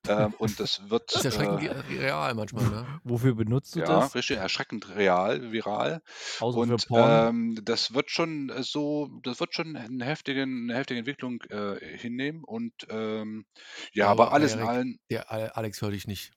Ähm, und das wird, ist erschreckend äh real manchmal, ne? Wofür benutzt du ja, das? richtig, erschreckend real, viral. Außer für Und Porn? ähm, das wird schon äh, so, das wird schon eine heftige, eine heftige Entwicklung äh, hinnehmen. Und ähm, ja, aber Aber alles in Erik, allem, der Ale- Alex hör dich nicht.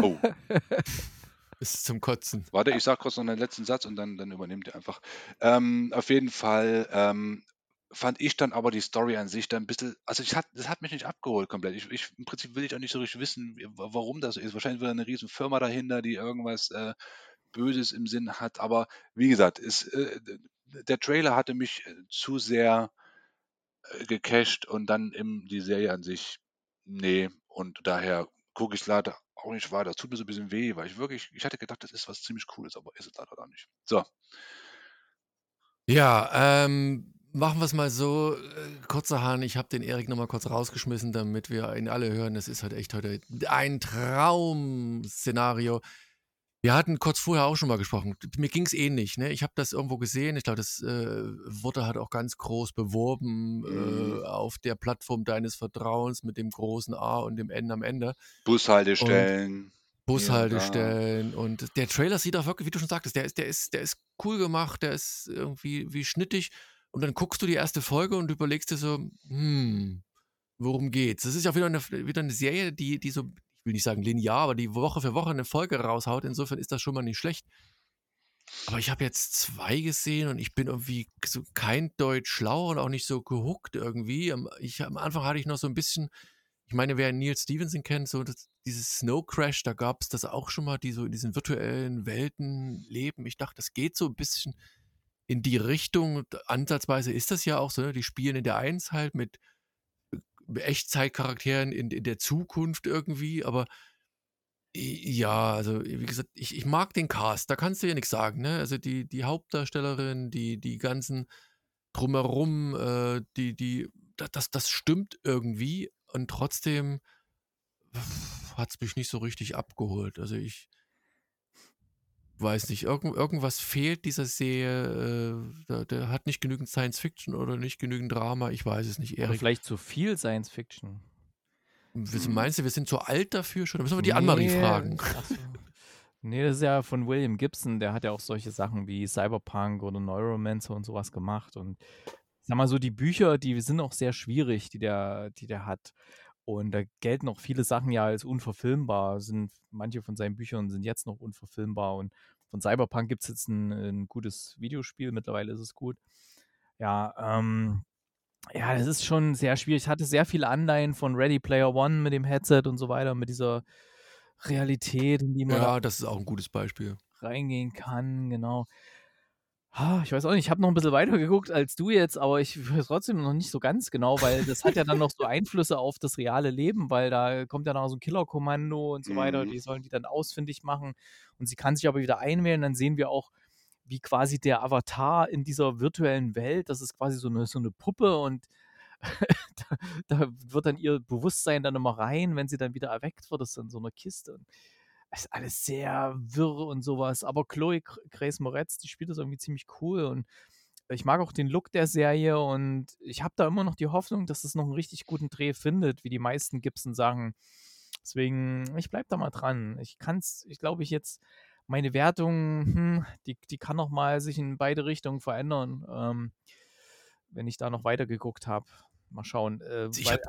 oh, Ist zum Kotzen. warte, ich sag kurz noch einen letzten Satz und dann, dann übernehmt ihr einfach. Ähm, auf jeden Fall ähm, fand ich dann aber die Story an sich dann ein bisschen, also ich hat, das hat mich nicht abgeholt komplett. Ich, ich, Im Prinzip will ich auch nicht so richtig wissen, warum das so ist. Wahrscheinlich wieder eine riesen Firma dahinter, die irgendwas äh, Böses im Sinn hat. Aber wie gesagt, ist, äh, der Trailer hatte mich äh, zu sehr äh, gecached und dann im, die Serie an sich, nee. Und daher gucke ich leider auch nicht weiter. Das tut mir so ein bisschen weh, weil ich wirklich, ich hatte gedacht, das ist was ziemlich Cooles, aber ist es leider gar nicht. So, Ja, ähm, machen wir es mal so. Äh, kurzerhand, ich habe den Erik nochmal kurz rausgeschmissen, damit wir ihn alle hören. Das ist halt echt heute ein Traum-Szenario. Wir hatten kurz vorher auch schon mal gesprochen. Mir ging es ähnlich. Ne? Ich habe das irgendwo gesehen. Ich glaube, das äh, wurde halt auch ganz groß beworben Mhm. äh, auf der Plattform deines Vertrauens mit dem großen A und dem N am Ende. Bushaltestellen. Und. Bushaltestellen und der Trailer sieht auch wirklich, wie du schon sagtest, der ist, der ist, der ist cool gemacht, der ist irgendwie wie schnittig und dann guckst du die erste Folge und überlegst dir so, hm, worum geht's? Das ist ja auch wieder eine, wieder eine Serie, die, die so, ich will nicht sagen linear, aber die Woche für Woche eine Folge raushaut. Insofern ist das schon mal nicht schlecht. Aber ich habe jetzt zwei gesehen und ich bin irgendwie so kein Deutsch schlau und auch nicht so gehuckt irgendwie. Am- Ich, am Anfang hatte ich noch so ein bisschen, ich meine, wer Neil Stevenson kennt, so das, dieses Snow Crash, da gab es das auch schon mal, die so in diesen virtuellen Welten leben. Ich dachte, das geht so ein bisschen in die Richtung. Ansatzweise ist das ja auch so, ne? die spielen in der Eins halt mit Echtzeitcharakteren in, in der Zukunft irgendwie, aber ja, also wie gesagt, ich, ich mag den Cast, da kannst du ja nichts sagen, ne? Also die, die Hauptdarstellerin, die, die ganzen drumherum, äh, die, die, da- das, das stimmt irgendwie und trotzdem hat es mich nicht so richtig abgeholt. Also ich weiß nicht, irgend, irgendwas fehlt dieser Serie, äh, der, der hat nicht genügend Science Fiction oder nicht genügend Drama, ich weiß es nicht, Oder Erik. vielleicht zu viel Science Fiction. Hm. meinst du, wir sind zu alt dafür schon? Da müssen wir die Annemarie Nee, fragen. ach so. Nee, das ist ja von William Gibson, der hat ja auch solche Sachen wie Cyberpunk oder Neuromancer und sowas gemacht. Und sag mal so, die Bücher, die sind auch sehr schwierig, die der, die der hat. Und da gelten auch viele Sachen ja als unverfilmbar. Sind, manche von seinen Büchern sind jetzt noch unverfilmbar. Und von Cyberpunk gibt es jetzt ein, ein, gutes Videospiel. Mittlerweile ist es gut. Ja, ähm, ja, das ist schon sehr schwierig. Ich hatte sehr viele Anleihen von Ready Player One mit dem Headset und so weiter, mit dieser Realität, in die man ja, das ist auch ein gutes Beispiel. reingehen kann, genau. Ich weiß auch nicht, ich habe noch ein bisschen weiter geguckt als du jetzt, aber ich weiß trotzdem noch nicht so ganz genau, weil das hat ja dann noch so Einflüsse auf das reale Leben, weil da kommt ja noch so ein Killerkommando und so weiter, Mhm. die sollen die dann ausfindig machen und sie kann sich aber wieder einwählen, dann sehen wir auch, wie quasi der Avatar in dieser virtuellen Welt, das ist quasi so eine, so eine Puppe und da, da wird dann ihr Bewusstsein dann immer rein, wenn sie dann wieder erweckt wird, das ist dann so eine Kiste. Und es ist alles sehr wirr und sowas. Aber Chloe Gr- Grace Moretz, die spielt das irgendwie ziemlich cool und ich mag auch den Look der Serie und ich habe da immer noch die Hoffnung, dass es noch einen richtig guten Dreh findet, wie die meisten Gibson-Sachen. Deswegen, ich bleib da mal dran. Ich kann's, ich glaube, ich jetzt meine Wertung, hm, die, die kann noch mal sich in beide Richtungen verändern, ähm, wenn ich da noch weiter geguckt habe. Mal schauen. Äh, Ich weil,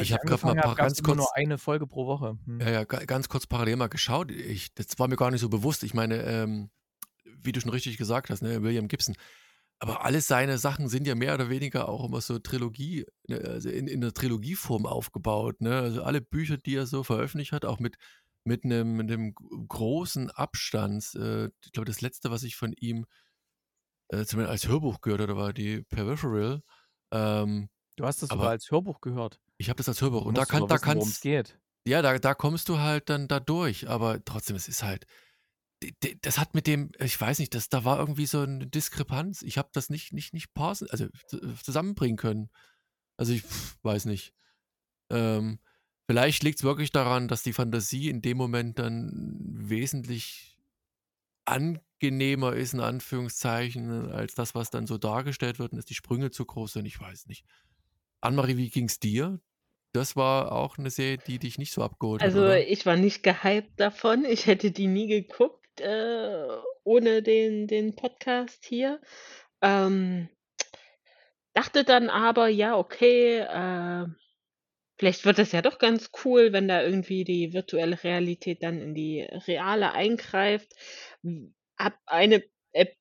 ich hab grad mal hab, ganz immer nur kurz- eine Folge pro Woche. Hm. Ja, ja, ga- ganz kurz parallel mal geschaut. Ich, das war mir gar nicht so bewusst. Ich meine, ähm, wie du schon richtig gesagt hast, ne, William Gibson. Aber alle seine Sachen sind ja mehr oder weniger auch immer so Trilogie, ne, also in, in der Trilogieform aufgebaut. Ne? Also alle Bücher, die er so veröffentlicht hat, auch mit, mit, einem, mit einem großen Abstand. Äh, ich glaube, das letzte, was ich von ihm äh, zumindest als Hörbuch gehört habe, war die Peripheral. Ähm, Du hast das Aber- sogar als Hörbuch gehört. Ich habe das als Hörbuch. Und da kann, da kannst geht. ja, da, da kommst du halt dann da durch, aber trotzdem, es ist halt, das hat mit dem, ich weiß nicht, das, da war irgendwie so eine Diskrepanz. Ich habe das nicht, nicht, nicht parsen, also z- zusammenbringen können. Also ich weiß nicht. Ähm, vielleicht liegt es wirklich daran, dass die Fantasie in dem Moment dann wesentlich angenehmer ist, in Anführungszeichen, als das, was dann so dargestellt wird, und dass die Sprünge zu groß sind. Ich weiß nicht. Annemarie, wie ging es dir? Das war auch eine Serie, die dich nicht so abgeholt hat, Also ich war nicht gehypt davon. Ich hätte die nie geguckt äh, ohne den, den Podcast hier. Ähm, dachte dann aber, ja, okay, äh, vielleicht wird das ja doch ganz cool, wenn da irgendwie die virtuelle Realität dann in die reale eingreift. W- Hab eine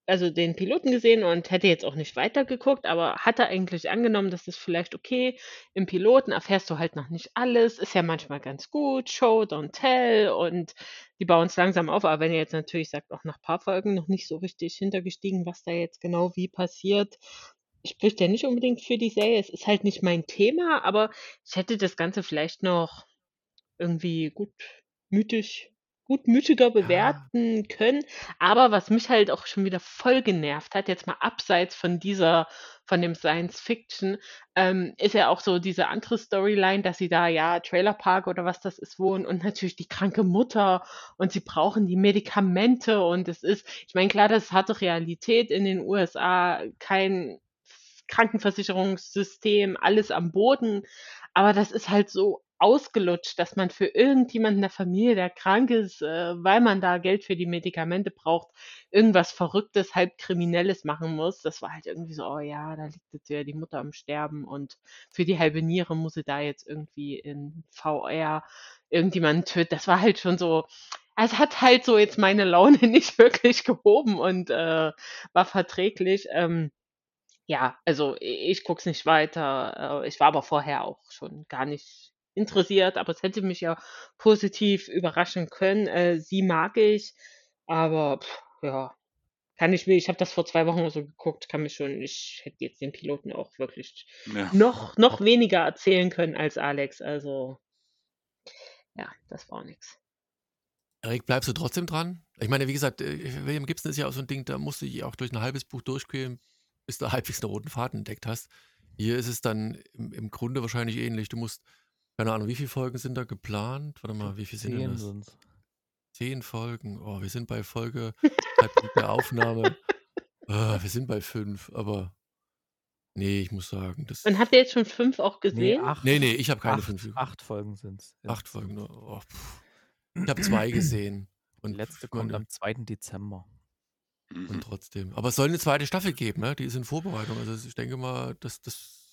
Also den Piloten gesehen und hätte jetzt auch nicht weitergeguckt, aber hatte eigentlich angenommen, dass das vielleicht okay im Piloten erfährst du halt noch nicht alles, ist ja manchmal ganz gut, Show, don't tell und die bauen es langsam auf, aber wenn ihr jetzt natürlich sagt, auch nach paar Folgen noch nicht so richtig hintergestiegen, was da jetzt genau wie passiert, spricht ja nicht unbedingt für die Serie. Es ist halt nicht mein Thema, aber ich hätte das Ganze vielleicht noch irgendwie gutmütig gutmütiger bewerten können. Aber was mich halt auch schon wieder voll genervt hat, jetzt mal abseits von dieser, von dem Science Fiction, ähm, ist ja auch so diese andere Storyline, dass sie da ja Trailerpark oder was das ist wohnen und natürlich die kranke Mutter und sie brauchen die Medikamente und es ist, ich meine, klar, das ist harte Realität in den USA, kein Krankenversicherungssystem, alles am Boden, aber das ist halt so ausgelutscht, dass man für irgendjemanden in der Familie, der krank ist, äh, weil man da Geld für die Medikamente braucht, irgendwas Verrücktes, halb Kriminelles machen muss. Das war halt irgendwie so, oh ja, da liegt jetzt ja die Mutter am Sterben und für die halbe Niere muss sie da jetzt irgendwie in VR irgendjemanden töten. Das war halt schon so, es hat halt so jetzt meine Laune nicht wirklich gehoben und äh, war verträglich. Ähm, ja, also ich guck's nicht weiter. Äh, Ich war aber vorher auch schon gar nicht interessiert, aber es hätte mich ja positiv überraschen können. Äh, sie mag ich, aber pff, ja, kann ich mir, ich habe das vor zwei Wochen so geguckt, kann mir schon, ich hätte jetzt den Piloten auch wirklich Ja. noch, noch weniger erzählen können als Alex. Also, ja, das war nichts. Erik, bleibst du trotzdem dran? Ich meine, wie gesagt, äh, William Gibson ist ja auch so ein Ding, da musst du dich auch durch ein halbes Buch durchquälen, bis du halbwegs einen roten Faden entdeckt hast. Hier ist es dann im, im Grunde wahrscheinlich ähnlich. Du musst, keine Ahnung, wie viele Folgen sind da geplant? Warte mal, wie viele sind denn Zehn das? sind's. Zehn Folgen. Oh, wir sind bei Folge, Zeitpunkt der Aufnahme. Ah, wir sind bei fünf, aber nee, ich muss sagen, das. Und habt ihr jetzt schon fünf auch Nee, gesehen? acht. Nee, nee, ich habe keine acht, fünf. acht Folgen sind's. Acht Folgen. Oh, pff. ich habe zwei gesehen. Die Und letzte ich meine, kommt am 2. Dezember. Und trotzdem. Aber es soll eine zweite Staffel geben, ne? Die ist in Vorbereitung. Also ich denke mal, dass das.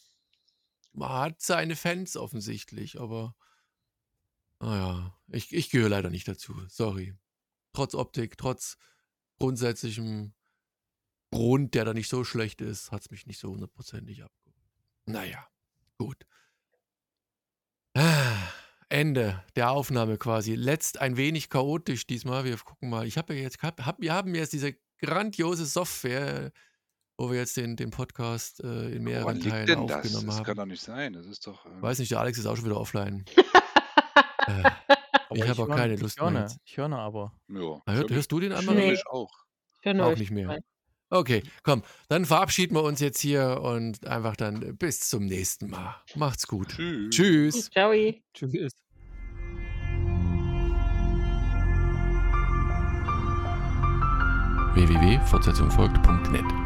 Hat seine Fans offensichtlich, aber naja, ich, ich gehöre leider nicht dazu. Sorry. Trotz Optik, trotz grundsätzlichem Grund, der da nicht so schlecht ist, hat es mich nicht so hundertprozentig abgeholt. Naja, gut. Ah, Ende der Aufnahme quasi. Letzt ein wenig chaotisch diesmal. Wir gucken mal. Ich habe ja jetzt, hab, wir haben jetzt diese grandiose Software, wo wir jetzt den, den Podcast äh, in mehreren Woran liegt Teilen denn das? aufgenommen Das haben. kann doch nicht sein. Das ist doch. ähm, Weiß nicht, der Alex ist auch schon wieder offline. äh, ich habe auch keine Lust Ich höre, mehr. ne, ich höre ne aber. ja, Ah, für hörst du den für Nee. mich auch. Ich Auch nicht mehr. Okay, komm, dann verabschieden wir uns jetzt hier und einfach dann bis zum nächsten Mal. Macht's gut. Tschüss. Tschüss. Ciao. Tschüss. www.fortsetzungfolgt.net